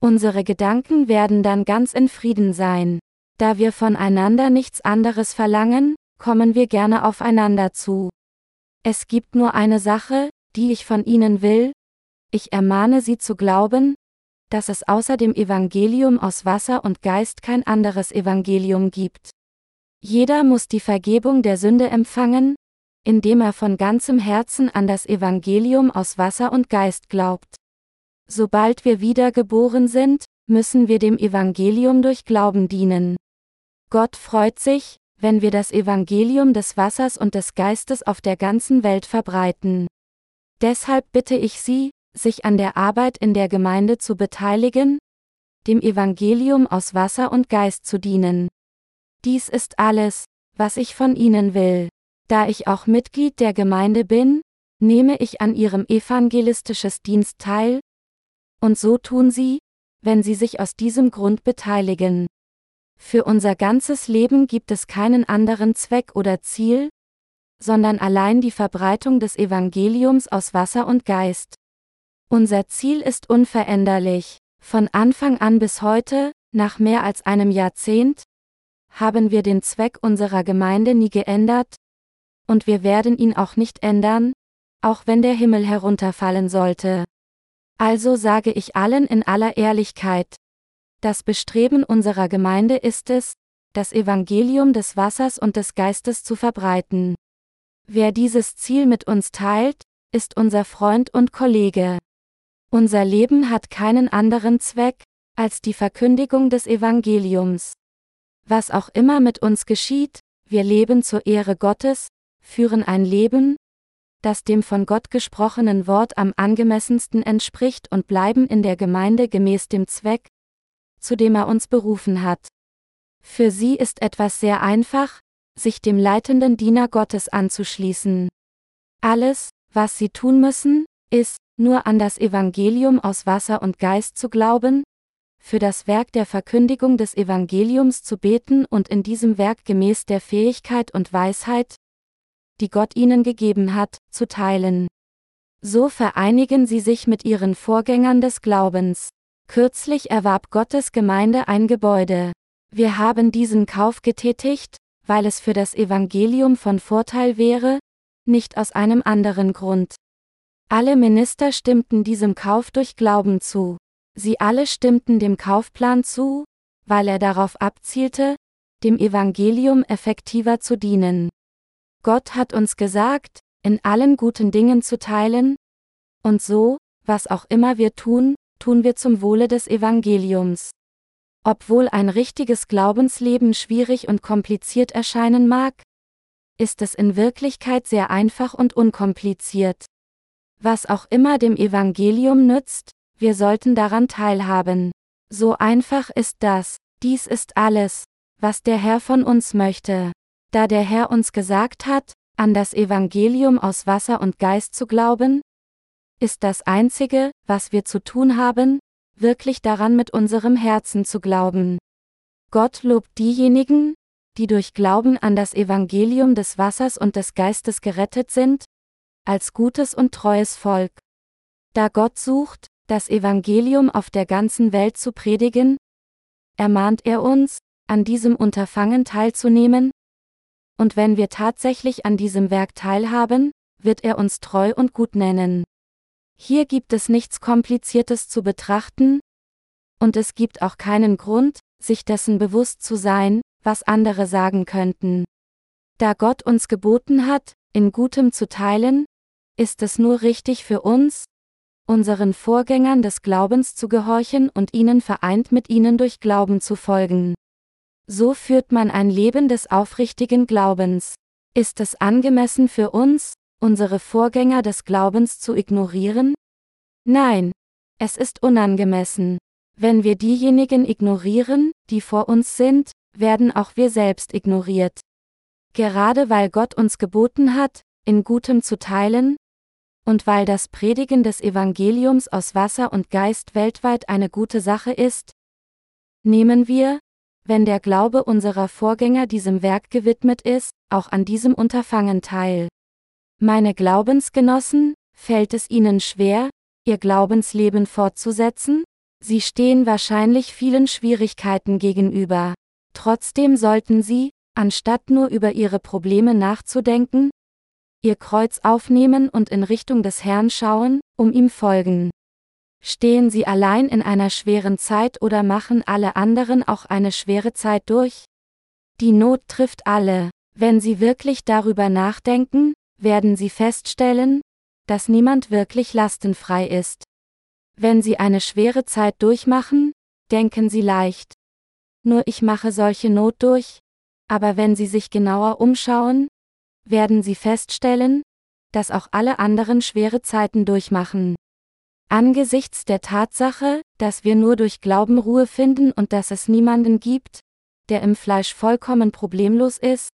Unsere Gedanken werden dann ganz in Frieden sein. Da wir voneinander nichts anderes verlangen, kommen wir gerne aufeinander zu. Es gibt nur eine Sache, die ich von Ihnen will, ich ermahne Sie zu glauben, dass es außer dem Evangelium aus Wasser und Geist kein anderes Evangelium gibt. Jeder muss die Vergebung der Sünde empfangen, indem er von ganzem Herzen an das Evangelium aus Wasser und Geist glaubt. Sobald wir wiedergeboren sind, müssen wir dem Evangelium durch Glauben dienen. Gott freut sich, wenn wir das Evangelium des Wassers und des Geistes auf der ganzen Welt verbreiten. Deshalb bitte ich Sie, sich an der Arbeit in der Gemeinde zu beteiligen, dem Evangelium aus Wasser und Geist zu dienen. Dies ist alles, was ich von Ihnen will. Da ich auch Mitglied der Gemeinde bin, nehme ich an ihrem evangelistisches Dienst teil, und so tun sie, wenn sie sich aus diesem Grund beteiligen. Für unser ganzes Leben gibt es keinen anderen Zweck oder Ziel, sondern allein die Verbreitung des Evangeliums aus Wasser und Geist. Unser Ziel ist unveränderlich. Von Anfang an bis heute, nach mehr als einem Jahrzehnt, haben wir den Zweck unserer Gemeinde nie geändert, und wir werden ihn auch nicht ändern, auch wenn der Himmel herunterfallen sollte. Also sage ich allen in aller Ehrlichkeit, das Bestreben unserer Gemeinde ist es, das Evangelium des Wassers und des Geistes zu verbreiten. Wer dieses Ziel mit uns teilt, ist unser Freund und Kollege. Unser Leben hat keinen anderen Zweck, als die Verkündigung des Evangeliums. Was auch immer mit uns geschieht, wir leben zur Ehre Gottes, führen ein Leben, das dem von Gott gesprochenen Wort am angemessensten entspricht und bleiben in der Gemeinde gemäß dem Zweck, zu dem er uns berufen hat. Für sie ist etwas sehr einfach, sich dem leitenden Diener Gottes anzuschließen. Alles, was sie tun müssen, ist, nur an das Evangelium aus Wasser und Geist zu glauben, für das Werk der Verkündigung des Evangeliums zu beten und in diesem Werk gemäß der Fähigkeit und Weisheit, die Gott ihnen gegeben hat, zu teilen. So vereinigen sie sich mit ihren Vorgängern des Glaubens. Kürzlich erwarb Gottes Gemeinde ein Gebäude. Wir haben diesen Kauf getätigt, weil es für das Evangelium von Vorteil wäre, nicht aus einem anderen Grund. Alle Minister stimmten diesem Kauf durch Glauben zu. Sie alle stimmten dem Kaufplan zu, weil er darauf abzielte, dem Evangelium effektiver zu dienen. Gott hat uns gesagt, in allen guten Dingen zu teilen, und so, was auch immer wir tun, tun wir zum Wohle des Evangeliums. Obwohl ein richtiges Glaubensleben schwierig und kompliziert erscheinen mag, ist es in Wirklichkeit sehr einfach und unkompliziert. Was auch immer dem Evangelium nützt, wir sollten daran teilhaben. So einfach ist das. Dies ist alles, was der Herr von uns möchte. Da der Herr uns gesagt hat, an das Evangelium aus Wasser und Geist zu glauben, ist das Einzige, was wir zu tun haben, wirklich daran mit unserem Herzen zu glauben. Gott lobt diejenigen, die durch Glauben an das Evangelium des Wassers und des Geistes gerettet sind, als gutes und treues Volk. Da Gott sucht, das Evangelium auf der ganzen Welt zu predigen, ermahnt er uns, an diesem Unterfangen teilzunehmen, und wenn wir tatsächlich an diesem Werk teilhaben, wird er uns treu und gut nennen. Hier gibt es nichts Kompliziertes zu betrachten, und es gibt auch keinen Grund, sich dessen bewusst zu sein, was andere sagen könnten. Da Gott uns geboten hat, in Gutem zu teilen, ist es nur richtig für uns, unseren Vorgängern des Glaubens zu gehorchen und ihnen vereint mit ihnen durch Glauben zu folgen. So führt man ein Leben des aufrichtigen Glaubens. Ist es angemessen für uns, unsere Vorgänger des Glaubens zu ignorieren? Nein, es ist unangemessen. Wenn wir diejenigen ignorieren, die vor uns sind, werden auch wir selbst ignoriert. Gerade weil Gott uns geboten hat, in Gutem zu teilen, und weil das Predigen des Evangeliums aus Wasser und Geist weltweit eine gute Sache ist, nehmen wir, wenn der Glaube unserer Vorgänger diesem Werk gewidmet ist, auch an diesem Unterfangen teil. Meine Glaubensgenossen, fällt es ihnen schwer, ihr Glaubensleben fortzusetzen? Sie stehen wahrscheinlich vielen Schwierigkeiten gegenüber. Trotzdem sollten sie, anstatt nur über ihre Probleme nachzudenken, ihr Kreuz aufnehmen und in Richtung des Herrn schauen, um ihm folgen. Stehen sie allein in einer schweren Zeit oder machen alle anderen auch eine schwere Zeit durch? Die Not trifft alle. Wenn sie wirklich darüber nachdenken, werden Sie feststellen, dass niemand wirklich lastenfrei ist. Wenn Sie eine schwere Zeit durchmachen, denken Sie leicht. Nur ich mache solche Not durch, aber wenn Sie sich genauer umschauen, werden Sie feststellen, dass auch alle anderen schwere Zeiten durchmachen. Angesichts der Tatsache, dass wir nur durch Glauben Ruhe finden und dass es niemanden gibt, der im Fleisch vollkommen problemlos ist,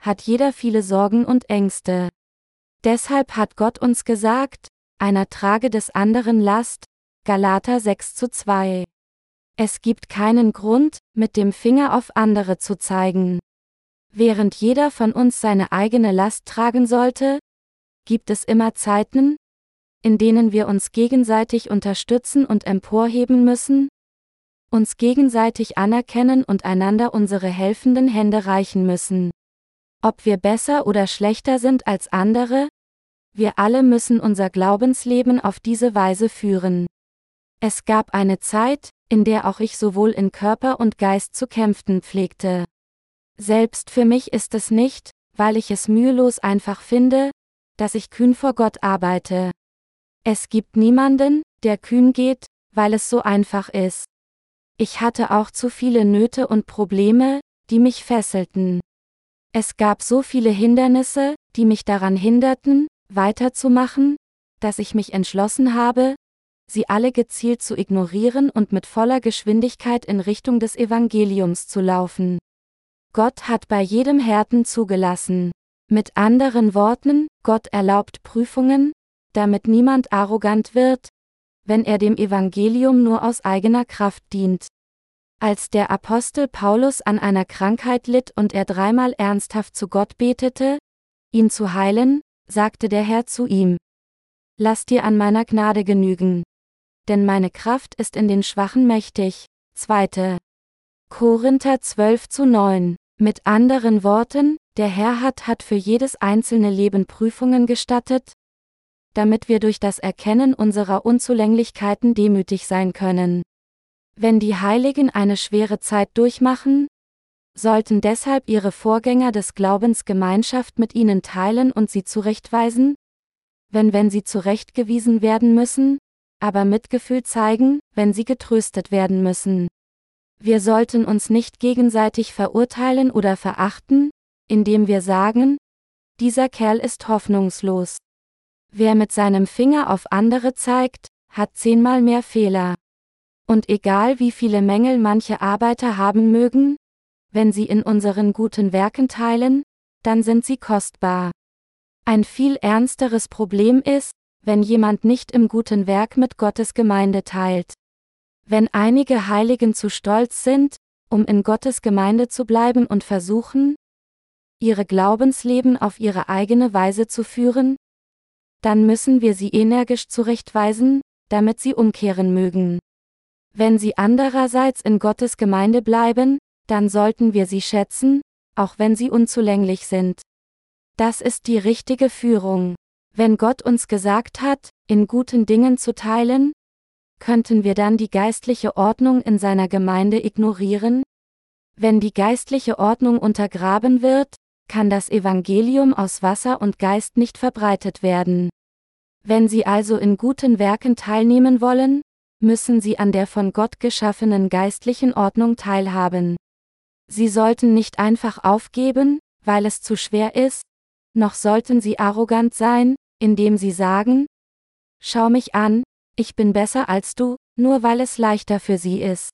hat jeder viele Sorgen und Ängste. Deshalb hat Gott uns gesagt, einer trage des anderen Last, Galater 6 zu 2. Es gibt keinen Grund, mit dem Finger auf andere zu zeigen. Während jeder von uns seine eigene Last tragen sollte, gibt es immer Zeiten, in denen wir uns gegenseitig unterstützen und emporheben müssen, uns gegenseitig anerkennen und einander unsere helfenden Hände reichen müssen. Ob wir besser oder schlechter sind als andere, wir alle müssen unser Glaubensleben auf diese Weise führen. Es gab eine Zeit, in der auch ich sowohl in Körper und Geist zu kämpfen pflegte. Selbst für mich ist es nicht, weil ich es mühelos einfach finde, dass ich kühn vor Gott arbeite. Es gibt niemanden, der kühn geht, weil es so einfach ist. Ich hatte auch zu viele Nöte und Probleme, die mich fesselten. Es gab so viele Hindernisse, die mich daran hinderten, weiterzumachen, dass ich mich entschlossen habe, sie alle gezielt zu ignorieren und mit voller Geschwindigkeit in Richtung des Evangeliums zu laufen. Gott hat bei jedem Härten zugelassen. Mit anderen Worten, Gott erlaubt Prüfungen, damit niemand arrogant wird, wenn er dem Evangelium nur aus eigener Kraft dient. Als der Apostel Paulus an einer Krankheit litt und er dreimal ernsthaft zu Gott betete, ihn zu heilen, sagte der Herr zu ihm, Lass dir an meiner Gnade genügen. Denn meine Kraft ist in den Schwachen mächtig. 2. Korinther 12 zu 9. Mit anderen Worten, der Herr hat hat für jedes einzelne Leben Prüfungen gestattet, damit wir durch das Erkennen unserer Unzulänglichkeiten demütig sein können. Wenn die Heiligen eine schwere Zeit durchmachen, sollten deshalb ihre Vorgänger des Glaubens Gemeinschaft mit ihnen teilen und sie zurechtweisen, wenn wenn sie zurechtgewiesen werden müssen, aber Mitgefühl zeigen, wenn sie getröstet werden müssen. Wir sollten uns nicht gegenseitig verurteilen oder verachten, indem wir sagen, dieser Kerl ist hoffnungslos. Wer mit seinem Finger auf andere zeigt, hat zehnmal mehr Fehler. Und egal wie viele Mängel manche Arbeiter haben mögen, wenn sie in unseren guten Werken teilen, dann sind sie kostbar. Ein viel ernsteres Problem ist, wenn jemand nicht im guten Werk mit Gottes Gemeinde teilt. Wenn einige Heiligen zu stolz sind, um in Gottes Gemeinde zu bleiben und versuchen, ihre Glaubensleben auf ihre eigene Weise zu führen, dann müssen wir sie energisch zurechtweisen, damit sie umkehren mögen. Wenn sie andererseits in Gottes Gemeinde bleiben, dann sollten wir sie schätzen, auch wenn sie unzulänglich sind. Das ist die richtige Führung. Wenn Gott uns gesagt hat, in guten Dingen zu teilen, könnten wir dann die geistliche Ordnung in seiner Gemeinde ignorieren? Wenn die geistliche Ordnung untergraben wird, kann das Evangelium aus Wasser und Geist nicht verbreitet werden. Wenn Sie also in guten Werken teilnehmen wollen, müssen sie an der von Gott geschaffenen geistlichen Ordnung teilhaben. Sie sollten nicht einfach aufgeben, weil es zu schwer ist, noch sollten sie arrogant sein, indem sie sagen, Schau mich an, ich bin besser als du, nur weil es leichter für sie ist.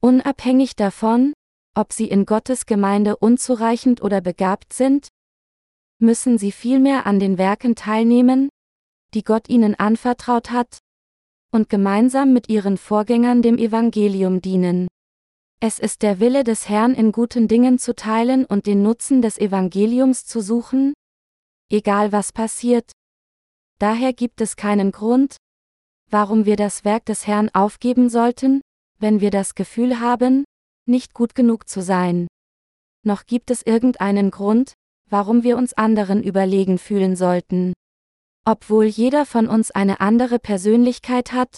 Unabhängig davon, ob sie in Gottes Gemeinde unzureichend oder begabt sind, müssen sie vielmehr an den Werken teilnehmen, die Gott ihnen anvertraut hat, und gemeinsam mit ihren Vorgängern dem Evangelium dienen. Es ist der Wille des Herrn in guten Dingen zu teilen und den Nutzen des Evangeliums zu suchen, egal was passiert. Daher gibt es keinen Grund, warum wir das Werk des Herrn aufgeben sollten, wenn wir das Gefühl haben, nicht gut genug zu sein. Noch gibt es irgendeinen Grund, warum wir uns anderen überlegen fühlen sollten. Obwohl jeder von uns eine andere Persönlichkeit hat,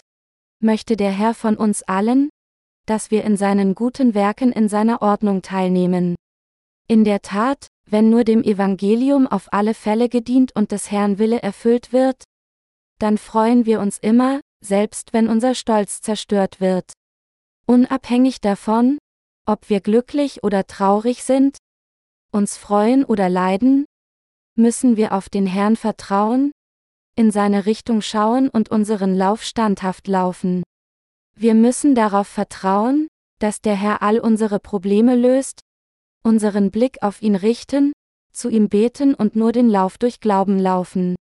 möchte der Herr von uns allen, dass wir in seinen guten Werken in seiner Ordnung teilnehmen. In der Tat, wenn nur dem Evangelium auf alle Fälle gedient und des Herrn Wille erfüllt wird, dann freuen wir uns immer, selbst wenn unser Stolz zerstört wird. Unabhängig davon, ob wir glücklich oder traurig sind, uns freuen oder leiden, müssen wir auf den Herrn vertrauen, in seine Richtung schauen und unseren Lauf standhaft laufen. Wir müssen darauf vertrauen, dass der Herr all unsere Probleme löst, unseren Blick auf ihn richten, zu ihm beten und nur den Lauf durch Glauben laufen.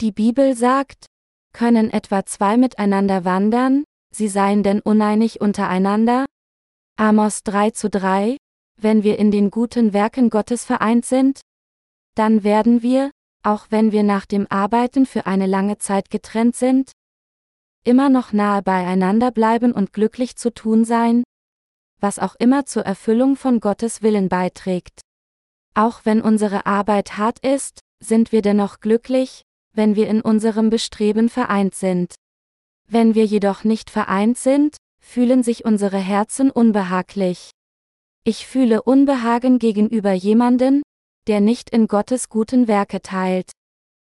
Die Bibel sagt, können etwa zwei miteinander wandern, sie seien denn uneinig untereinander? Amos 3 zu 3, wenn wir in den guten Werken Gottes vereint sind? Dann werden wir, auch wenn wir nach dem Arbeiten für eine lange Zeit getrennt sind? Immer noch nahe beieinander bleiben und glücklich zu tun sein? Was auch immer zur Erfüllung von Gottes Willen beiträgt. Auch wenn unsere Arbeit hart ist, sind wir dennoch glücklich, wenn wir in unserem Bestreben vereint sind. Wenn wir jedoch nicht vereint sind, fühlen sich unsere Herzen unbehaglich. Ich fühle Unbehagen gegenüber jemanden, der nicht in Gottes guten Werke teilt.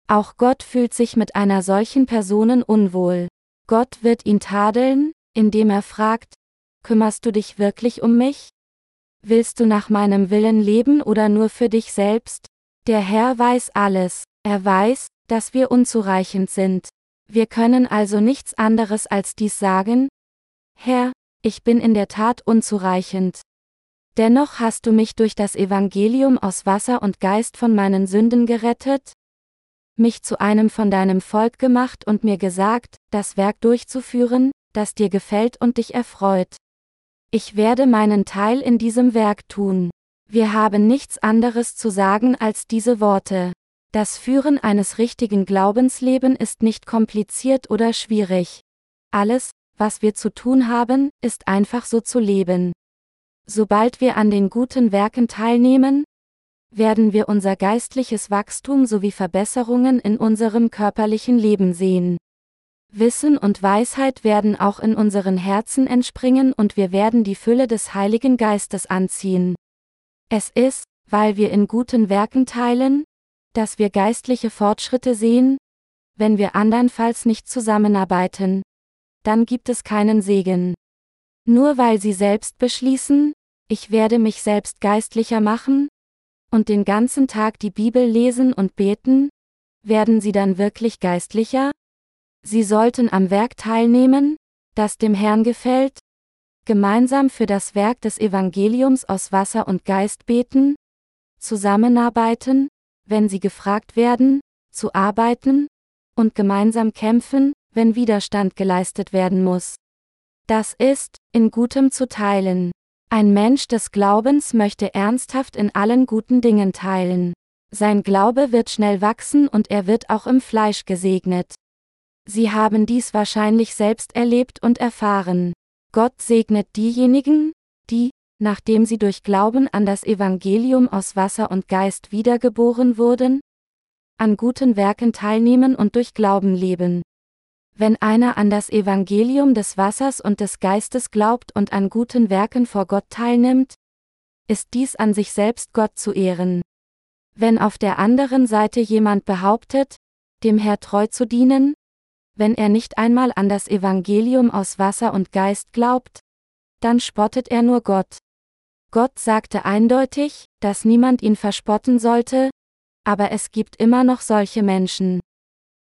Auch Gott fühlt sich mit einer solchen Personen unwohl. Gott wird ihn tadeln, indem er fragt, kümmerst du dich wirklich um mich? Willst du nach meinem Willen leben oder nur für dich selbst? Der Herr weiß alles, er weiß, dass wir unzureichend sind. Wir können also nichts anderes als dies sagen, Herr, ich bin in der Tat unzureichend. Dennoch hast du mich durch das Evangelium aus Wasser und Geist von meinen Sünden gerettet, mich zu einem von deinem Volk gemacht und mir gesagt, das Werk durchzuführen, das dir gefällt und dich erfreut. Ich werde meinen Teil in diesem Werk tun. Wir haben nichts anderes zu sagen als diese Worte. Das Führen eines richtigen Glaubensleben ist nicht kompliziert oder schwierig. Alles, was wir zu tun haben, ist einfach so zu leben. Sobald wir an den guten Werken teilnehmen, werden wir unser geistliches Wachstum sowie Verbesserungen in unserem körperlichen Leben sehen. Wissen und Weisheit werden auch in unseren Herzen entspringen und wir werden die Fülle des Heiligen Geistes anziehen. Es ist, weil wir in guten Werken teilen, dass wir geistliche Fortschritte sehen, wenn wir andernfalls nicht zusammenarbeiten, dann gibt es keinen Segen. Nur weil sie selbst beschließen, ich werde mich selbst geistlicher machen, und den ganzen Tag die Bibel lesen und beten, werden sie dann wirklich geistlicher? Sie sollten am Werk teilnehmen, das dem Herrn gefällt, gemeinsam für das Werk des Evangeliums aus Wasser und Geist beten, zusammenarbeiten, wenn sie gefragt werden, zu arbeiten, und gemeinsam kämpfen, wenn Widerstand geleistet werden muss. Das ist, in Gutem zu teilen. Ein Mensch des Glaubens möchte ernsthaft in allen guten Dingen teilen. Sein Glaube wird schnell wachsen und er wird auch im Fleisch gesegnet. Sie haben dies wahrscheinlich selbst erlebt und erfahren. Gott segnet diejenigen, die, nachdem sie durch Glauben an das Evangelium aus Wasser und Geist wiedergeboren wurden, an guten Werken teilnehmen und durch Glauben leben. Wenn einer an das Evangelium des Wassers und des Geistes glaubt und an guten Werken vor Gott teilnimmt, ist dies an sich selbst Gott zu ehren. Wenn auf der anderen Seite jemand behauptet, dem Herr treu zu dienen, wenn er nicht einmal an das Evangelium aus Wasser und Geist glaubt, dann spottet er nur Gott. Gott sagte eindeutig, dass niemand ihn verspotten sollte, aber es gibt immer noch solche Menschen.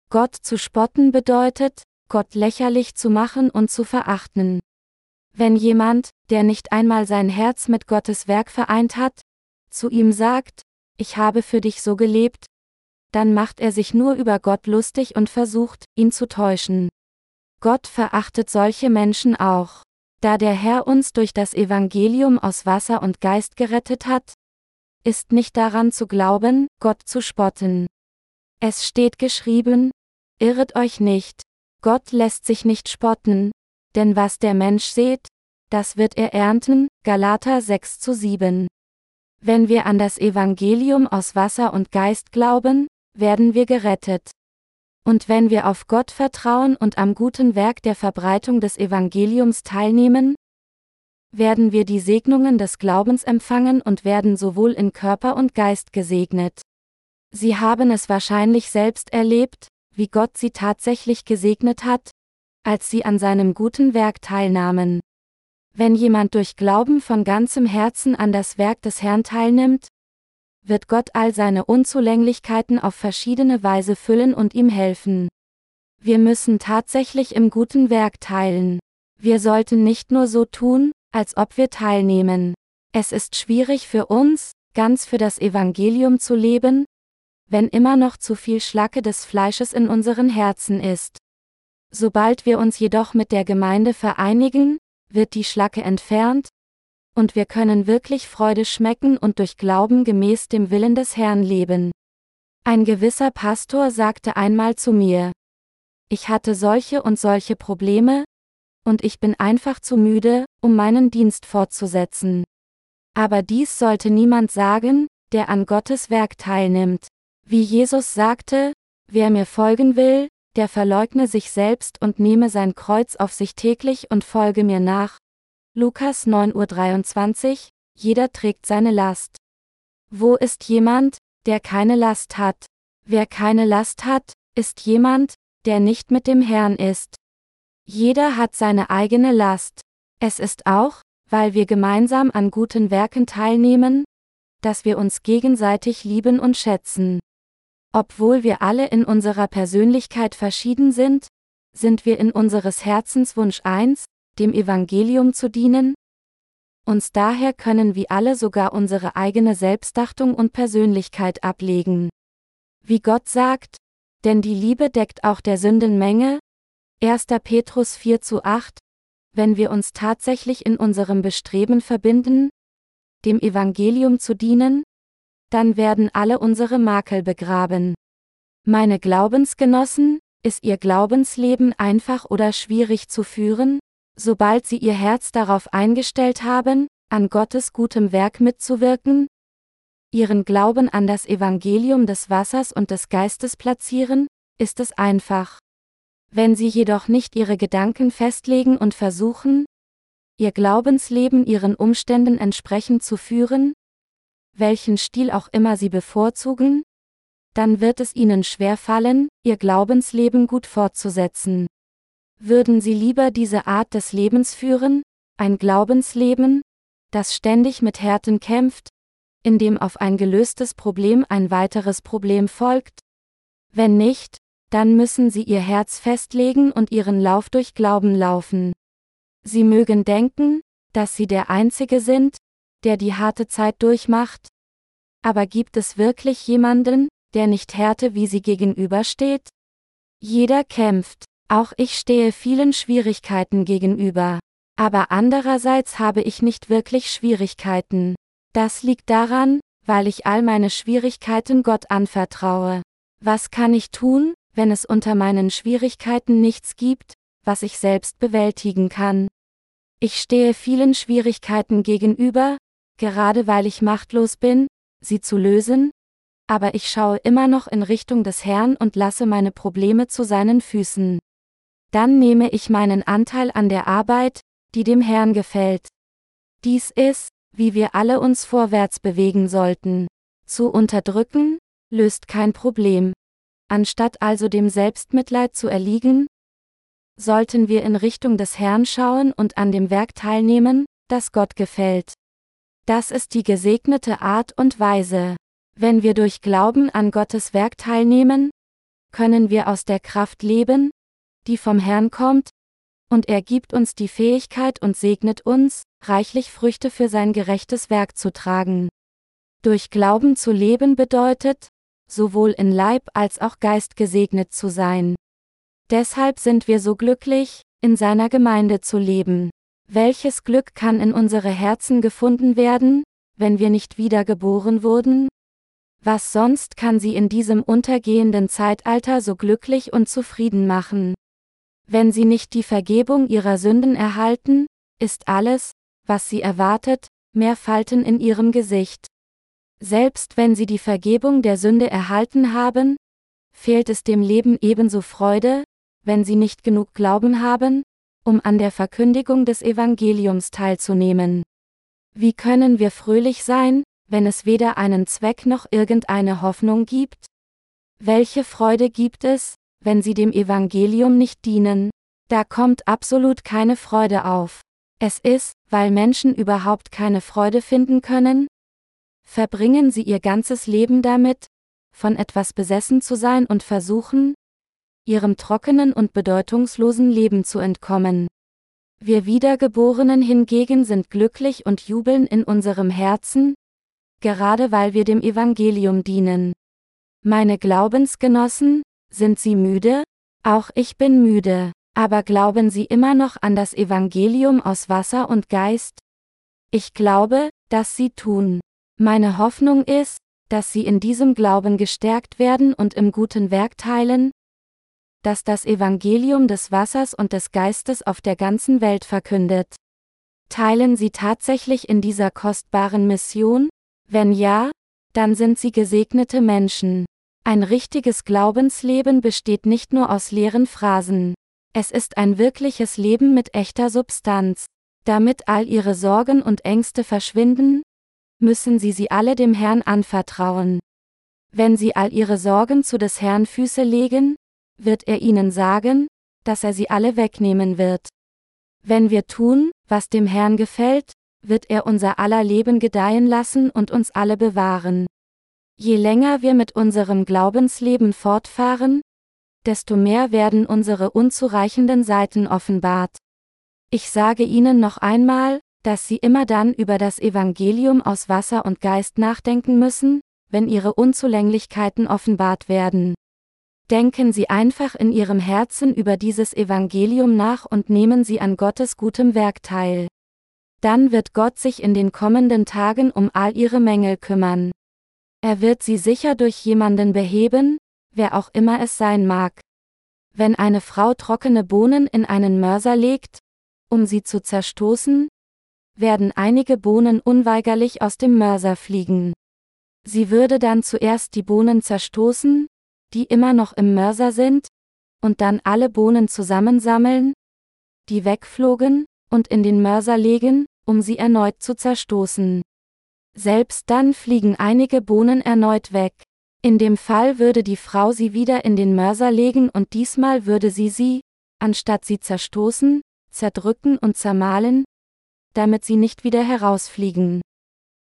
Gott zu spotten bedeutet, Gott lächerlich zu machen und zu verachten. Wenn jemand, der nicht einmal sein Herz mit Gottes Werk vereint hat, zu ihm sagt, ich habe für dich so gelebt, dann macht er sich nur über Gott lustig und versucht, ihn zu täuschen. Gott verachtet solche Menschen auch. Da der Herr uns durch das Evangelium aus Wasser und Geist gerettet hat, ist nicht daran zu glauben, Gott zu spotten. Es steht geschrieben, Irret euch nicht, Gott lässt sich nicht spotten, denn was der Mensch sät, das wird er ernten, Galater 6 zu 7. Wenn wir an das Evangelium aus Wasser und Geist glauben, werden wir gerettet. Und wenn wir auf Gott vertrauen und am guten Werk der Verbreitung des Evangeliums teilnehmen, werden wir die Segnungen des Glaubens empfangen und werden sowohl in Körper und Geist gesegnet. Sie haben es wahrscheinlich selbst erlebt, wie Gott sie tatsächlich gesegnet hat, als sie an seinem guten Werk teilnahmen. Wenn jemand durch Glauben von ganzem Herzen an das Werk des Herrn teilnimmt, wird Gott all seine Unzulänglichkeiten auf verschiedene Weise füllen und ihm helfen. Wir müssen tatsächlich im guten Werk teilen. Wir sollten nicht nur so tun, als ob wir teilnehmen. Es ist schwierig für uns, ganz für das Evangelium zu leben, wenn immer noch zu viel Schlacke des Fleisches in unseren Herzen ist. Sobald wir uns jedoch mit der Gemeinde vereinigen, wird die Schlacke entfernt, und wir können wirklich Freude schmecken und durch Glauben gemäß dem Willen des Herrn leben. Ein gewisser Pastor sagte einmal zu mir, ich hatte solche und solche Probleme, und ich bin einfach zu müde, um meinen Dienst fortzusetzen. Aber dies sollte niemand sagen, der an Gottes Werk teilnimmt. Wie Jesus sagte, wer mir folgen will, der verleugne sich selbst und nehme sein Kreuz auf sich täglich und folge mir nach. Lukas 9.23 Uhr, jeder trägt seine Last. Wo ist jemand, der keine Last hat? Wer keine Last hat, ist jemand, der nicht mit dem Herrn ist. Jeder hat seine eigene Last. Es ist auch, weil wir gemeinsam an guten Werken teilnehmen, dass wir uns gegenseitig lieben und schätzen. Obwohl wir alle in unserer Persönlichkeit verschieden sind, sind wir in unseres Herzens Wunsch eins, dem Evangelium zu dienen? uns daher können wie alle sogar unsere eigene Selbstachtung und Persönlichkeit ablegen. Wie Gott sagt, denn die Liebe deckt auch der Sündenmenge, 1. Petrus 4 zu 8, wenn wir uns tatsächlich in unserem Bestreben verbinden, dem Evangelium zu dienen, dann werden alle unsere Makel begraben. Meine Glaubensgenossen, ist Ihr Glaubensleben einfach oder schwierig zu führen? Sobald Sie Ihr Herz darauf eingestellt haben, an Gottes gutem Werk mitzuwirken, Ihren Glauben an das Evangelium des Wassers und des Geistes platzieren, ist es einfach. Wenn Sie jedoch nicht Ihre Gedanken festlegen und versuchen, Ihr Glaubensleben Ihren Umständen entsprechend zu führen, welchen Stil auch immer Sie bevorzugen, dann wird es ihnen schwerfallen, ihr Glaubensleben gut fortzusetzen. Würden sie lieber diese Art des Lebens führen, ein Glaubensleben, das ständig mit Härten kämpft, in dem auf ein gelöstes Problem ein weiteres Problem folgt? Wenn nicht, dann müssen sie ihr Herz festlegen und ihren Lauf durch Glauben laufen. Sie mögen denken, dass sie der Einzige sind, der die harte Zeit durchmacht. Aber gibt es wirklich jemanden, der nicht Härte wie sie gegenübersteht? Jeder kämpft, auch ich stehe vielen Schwierigkeiten gegenüber. Aber andererseits habe ich nicht wirklich Schwierigkeiten. Das liegt daran, weil ich all meine Schwierigkeiten Gott anvertraue. Was kann ich tun, wenn es unter meinen Schwierigkeiten nichts gibt, was ich selbst bewältigen kann? Ich stehe vielen Schwierigkeiten gegenüber, gerade weil ich machtlos bin, sie zu lösen, aber ich schaue immer noch in Richtung des Herrn und lasse meine Probleme zu seinen Füßen. Dann nehme ich meinen Anteil an der Arbeit, die dem Herrn gefällt. Dies ist, wie wir alle uns vorwärts bewegen sollten. Zu unterdrücken, löst kein Problem. Anstatt also dem Selbstmitleid zu erliegen, sollten wir in Richtung des Herrn schauen und an dem Werk teilnehmen, das Gott gefällt. Das ist die gesegnete Art und Weise. Wenn wir durch Glauben an Gottes Werk teilnehmen, können wir aus der Kraft leben, die vom Herrn kommt, und er gibt uns die Fähigkeit und segnet uns, reichlich Früchte für sein gerechtes Werk zu tragen. Durch Glauben zu leben bedeutet, sowohl in Leib als auch Geist gesegnet zu sein. Deshalb sind wir so glücklich, in seiner Gemeinde zu leben. Welches Glück kann in unsere Herzen gefunden werden, wenn wir nicht wiedergeboren wurden? Was sonst kann sie in diesem untergehenden Zeitalter so glücklich und zufrieden machen? Wenn sie nicht die Vergebung ihrer Sünden erhalten, ist alles, was sie erwartet, mehr Falten in ihrem Gesicht. Selbst wenn sie die Vergebung der Sünde erhalten haben, fehlt es dem Leben ebenso Freude, wenn sie nicht genug Glauben haben, um an der Verkündigung des Evangeliums teilzunehmen. Wie können wir fröhlich sein, wenn es weder einen Zweck noch irgendeine Hoffnung gibt? Welche Freude gibt es, wenn sie dem Evangelium nicht dienen? Da kommt absolut keine Freude auf. Es ist, weil Menschen überhaupt keine Freude finden können? Verbringen sie ihr ganzes Leben damit, von etwas besessen zu sein und versuchen, ihrem trockenen und bedeutungslosen Leben zu entkommen. Wir Wiedergeborenen hingegen sind glücklich und jubeln in unserem Herzen, gerade weil wir dem Evangelium dienen. Meine Glaubensgenossen, sind Sie müde? Auch ich bin müde. Aber glauben Sie immer noch an das Evangelium aus Wasser und Geist? Ich glaube, dass Sie tun. Meine Hoffnung ist, dass Sie in diesem Glauben gestärkt werden und im guten Werk teilen, das das Evangelium des Wassers und des Geistes auf der ganzen Welt verkündet. Teilen Sie tatsächlich in dieser kostbaren Mission? Wenn ja, dann sind sie gesegnete Menschen. Ein richtiges Glaubensleben besteht nicht nur aus leeren Phrasen. Es ist ein wirkliches Leben mit echter Substanz. Damit all ihre Sorgen und Ängste verschwinden, müssen sie sie alle dem Herrn anvertrauen. Wenn sie all ihre Sorgen zu des Herrn Füße legen, wird er ihnen sagen, dass er sie alle wegnehmen wird. Wenn wir tun, was dem Herrn gefällt, wird er unser aller Leben gedeihen lassen und uns alle bewahren. Je länger wir mit unserem Glaubensleben fortfahren, desto mehr werden unsere unzureichenden Seiten offenbart. Ich sage Ihnen noch einmal, dass sie immer dann über das Evangelium aus Wasser und Geist nachdenken müssen, wenn ihre Unzulänglichkeiten offenbart werden. Denken Sie einfach in Ihrem Herzen über dieses Evangelium nach und nehmen Sie an Gottes gutem Werk teil. Dann wird Gott sich in den kommenden Tagen um all Ihre Mängel kümmern. Er wird sie sicher durch jemanden beheben, wer auch immer es sein mag. Wenn eine Frau trockene Bohnen in einen Mörser legt, um sie zu zerstoßen, werden einige Bohnen unweigerlich aus dem Mörser fliegen. Sie würde dann zuerst die Bohnen zerstoßen, die immer noch im Mörser sind, und dann alle Bohnen zusammensammeln, die wegflogen, und in den Mörser legen, um sie erneut zu zerstoßen. Selbst dann fliegen einige Bohnen erneut weg. In dem Fall würde die Frau sie wieder in den Mörser legen und diesmal würde sie sie, anstatt sie zerstoßen, zerdrücken und zermahlen, damit sie nicht wieder herausfliegen.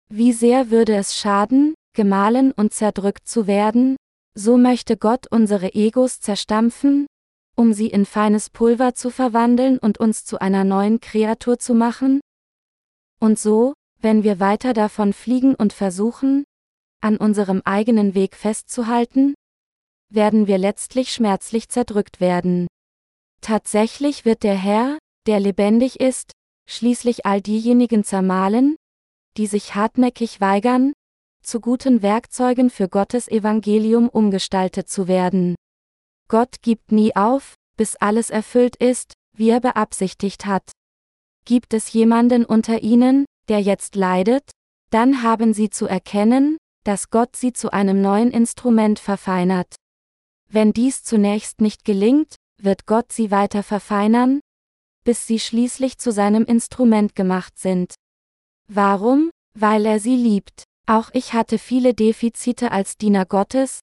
Wie sehr würde es schaden, gemahlen und zerdrückt zu werden, so möchte Gott unsere Egos zerstampfen, um sie in feines Pulver zu verwandeln und uns zu einer neuen Kreatur zu machen? Und so, wenn wir weiter davon fliegen und versuchen, an unserem eigenen Weg festzuhalten, werden wir letztlich schmerzlich zerdrückt werden. Tatsächlich wird der Herr, der lebendig ist, schließlich all diejenigen zermahlen, die sich hartnäckig weigern, zu guten Werkzeugen für Gottes Evangelium umgestaltet zu werden. Gott gibt nie auf, bis alles erfüllt ist, wie er beabsichtigt hat. Gibt es jemanden unter ihnen, der jetzt leidet? Dann haben sie zu erkennen, dass Gott sie zu einem neuen Instrument verfeinert. Wenn dies zunächst nicht gelingt, wird Gott sie weiter verfeinern, bis sie schließlich zu seinem Instrument gemacht sind. Warum? Weil er sie liebt. Auch ich hatte viele Defizite als Diener Gottes,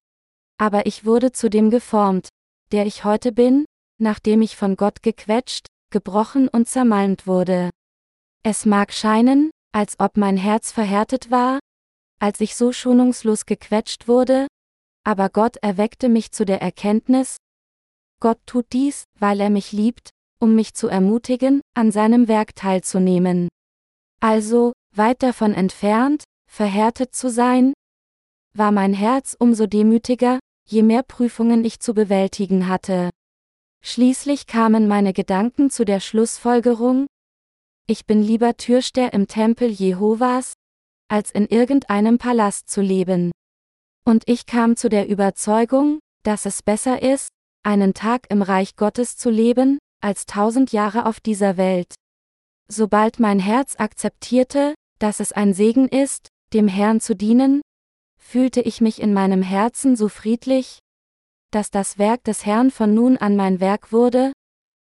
aber ich wurde zu dem geformt, der ich heute bin, nachdem ich von Gott gequetscht, gebrochen und zermalmt wurde. Es mag scheinen, als ob mein Herz verhärtet war, als ich so schonungslos gequetscht wurde, aber Gott erweckte mich zu der Erkenntnis, Gott tut dies, weil er mich liebt, um mich zu ermutigen, an seinem Werk teilzunehmen. Also, weit davon entfernt, verhärtet zu sein? War mein Herz umso demütiger, je mehr Prüfungen ich zu bewältigen hatte. Schließlich kamen meine Gedanken zu der Schlussfolgerung, ich bin lieber Türsteher im Tempel Jehovas, als in irgendeinem Palast zu leben. Und ich kam zu der Überzeugung, dass es besser ist, einen Tag im Reich Gottes zu leben, als tausend Jahre auf dieser Welt. Sobald mein Herz akzeptierte, dass es ein Segen ist, dem Herrn zu dienen, fühlte ich mich in meinem Herzen so friedlich, dass das Werk des Herrn von nun an mein Werk wurde,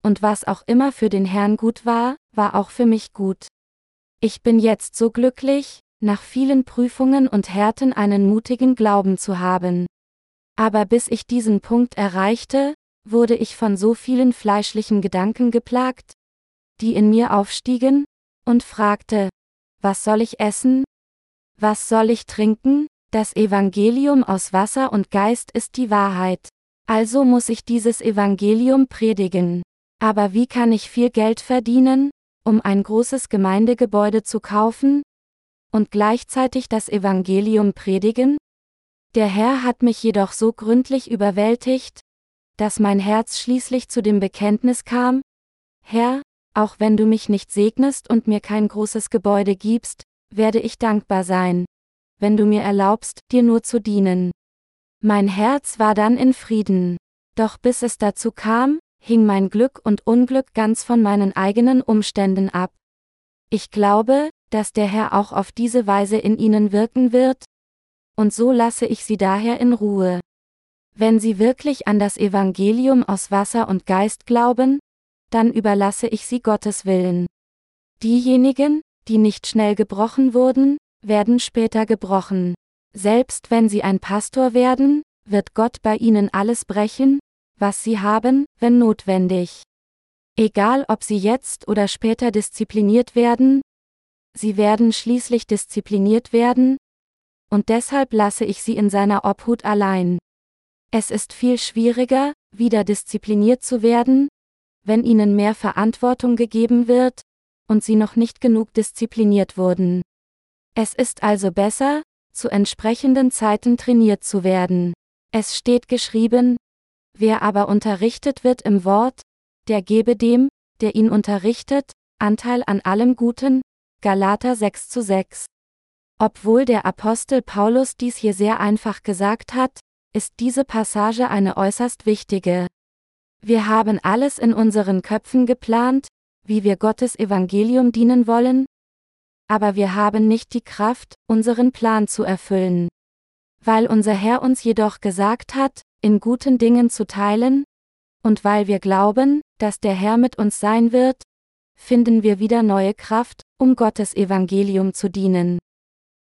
und was auch immer für den Herrn gut war, war auch für mich gut. Ich bin jetzt so glücklich, nach vielen Prüfungen und Härten einen mutigen Glauben zu haben. Aber bis ich diesen Punkt erreichte, wurde ich von so vielen fleischlichen Gedanken geplagt, die in mir aufstiegen, und fragte, was soll ich essen, was soll ich trinken? Das Evangelium aus Wasser und Geist ist die Wahrheit. Also muss ich dieses Evangelium predigen. Aber wie kann ich viel Geld verdienen, um ein großes Gemeindegebäude zu kaufen? Und gleichzeitig das Evangelium predigen? Der Herr hat mich jedoch so gründlich überwältigt, dass mein Herz schließlich zu dem Bekenntnis kam, Herr, auch wenn du mich nicht segnest und mir kein großes Gebäude gibst, werde ich dankbar sein, wenn du mir erlaubst, dir nur zu dienen. Mein Herz war dann in Frieden. Doch bis es dazu kam, hing mein Glück und Unglück ganz von meinen eigenen Umständen ab. Ich glaube, dass der Herr auch auf diese Weise in ihnen wirken wird, und so lasse ich sie daher in Ruhe. Wenn sie wirklich an das Evangelium aus Wasser und Geist glauben, dann überlasse ich sie Gottes Willen. Diejenigen, die nicht schnell gebrochen wurden, werden später gebrochen. Selbst wenn sie ein Pastor werden, wird Gott bei ihnen alles brechen, was sie haben, wenn notwendig. Egal ob sie jetzt oder später diszipliniert werden, sie werden schließlich diszipliniert werden, und deshalb lasse ich sie in seiner Obhut allein. Es ist viel schwieriger, wieder diszipliniert zu werden, wenn ihnen mehr Verantwortung gegeben wird, und sie noch nicht genug diszipliniert wurden. Es ist also besser, zu entsprechenden Zeiten trainiert zu werden. Es steht geschrieben, wer aber unterrichtet wird im Wort, der gebe dem, der ihn unterrichtet, Anteil an allem Guten, Galater 6 zu 6. Obwohl der Apostel Paulus dies hier sehr einfach gesagt hat, ist diese Passage eine äußerst wichtige. Wir haben alles in unseren Köpfen geplant, wie wir Gottes Evangelium dienen wollen, aber wir haben nicht die Kraft, unseren Plan zu erfüllen. Weil unser Herr uns jedoch gesagt hat, in guten Dingen zu teilen, und weil wir glauben, dass der Herr mit uns sein wird, finden wir wieder neue Kraft, um Gottes Evangelium zu dienen.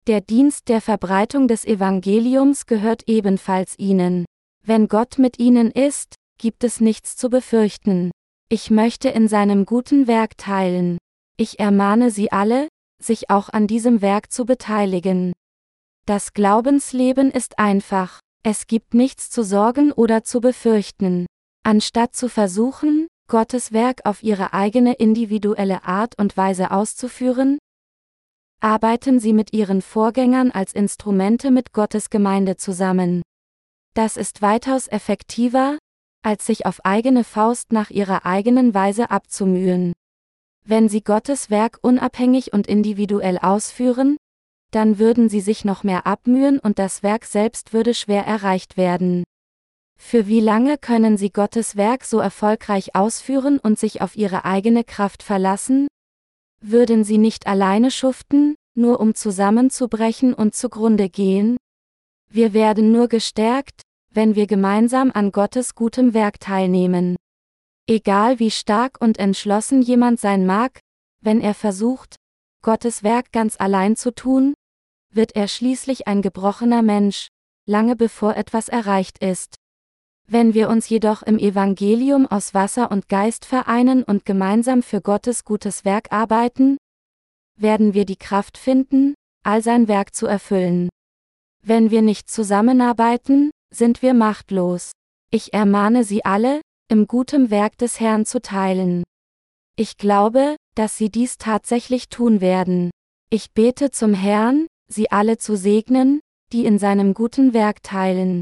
Der Dienst der Verbreitung des Evangeliums gehört ebenfalls ihnen. Wenn Gott mit ihnen ist, gibt es nichts zu befürchten. Ich möchte in seinem guten Werk teilen. Ich ermahne Sie alle, sich auch an diesem Werk zu beteiligen. Das Glaubensleben ist einfach. Es gibt nichts zu sorgen oder zu befürchten. Anstatt zu versuchen, Gottes Werk auf ihre eigene individuelle Art und Weise auszuführen, arbeiten sie mit ihren Vorgängern als Instrumente mit Gottes Gemeinde zusammen. Das ist weitaus effektiver, als sich auf eigene Faust nach ihrer eigenen Weise abzumühen. Wenn sie Gottes Werk unabhängig und individuell ausführen, dann würden sie sich noch mehr abmühen und das Werk selbst würde schwer erreicht werden. Für wie lange können sie Gottes Werk so erfolgreich ausführen und sich auf ihre eigene Kraft verlassen? Würden sie nicht alleine schuften, nur um zusammenzubrechen und zugrunde gehen? Wir werden nur gestärkt, wenn wir gemeinsam an Gottes gutem Werk teilnehmen. Egal wie stark und entschlossen jemand sein mag, wenn er versucht, Gottes Werk ganz allein zu tun, wird er schließlich ein gebrochener Mensch, lange bevor etwas erreicht ist. Wenn wir uns jedoch im Evangelium aus Wasser und Geist vereinen und gemeinsam für Gottes gutes Werk arbeiten, werden wir die Kraft finden, all sein Werk zu erfüllen. Wenn wir nicht zusammenarbeiten, sind wir machtlos. Ich ermahne Sie alle, im guten Werk des Herrn zu teilen. Ich glaube, dass Sie dies tatsächlich tun werden. Ich bete zum Herrn, Sie alle zu segnen, die in seinem guten Werk teilen.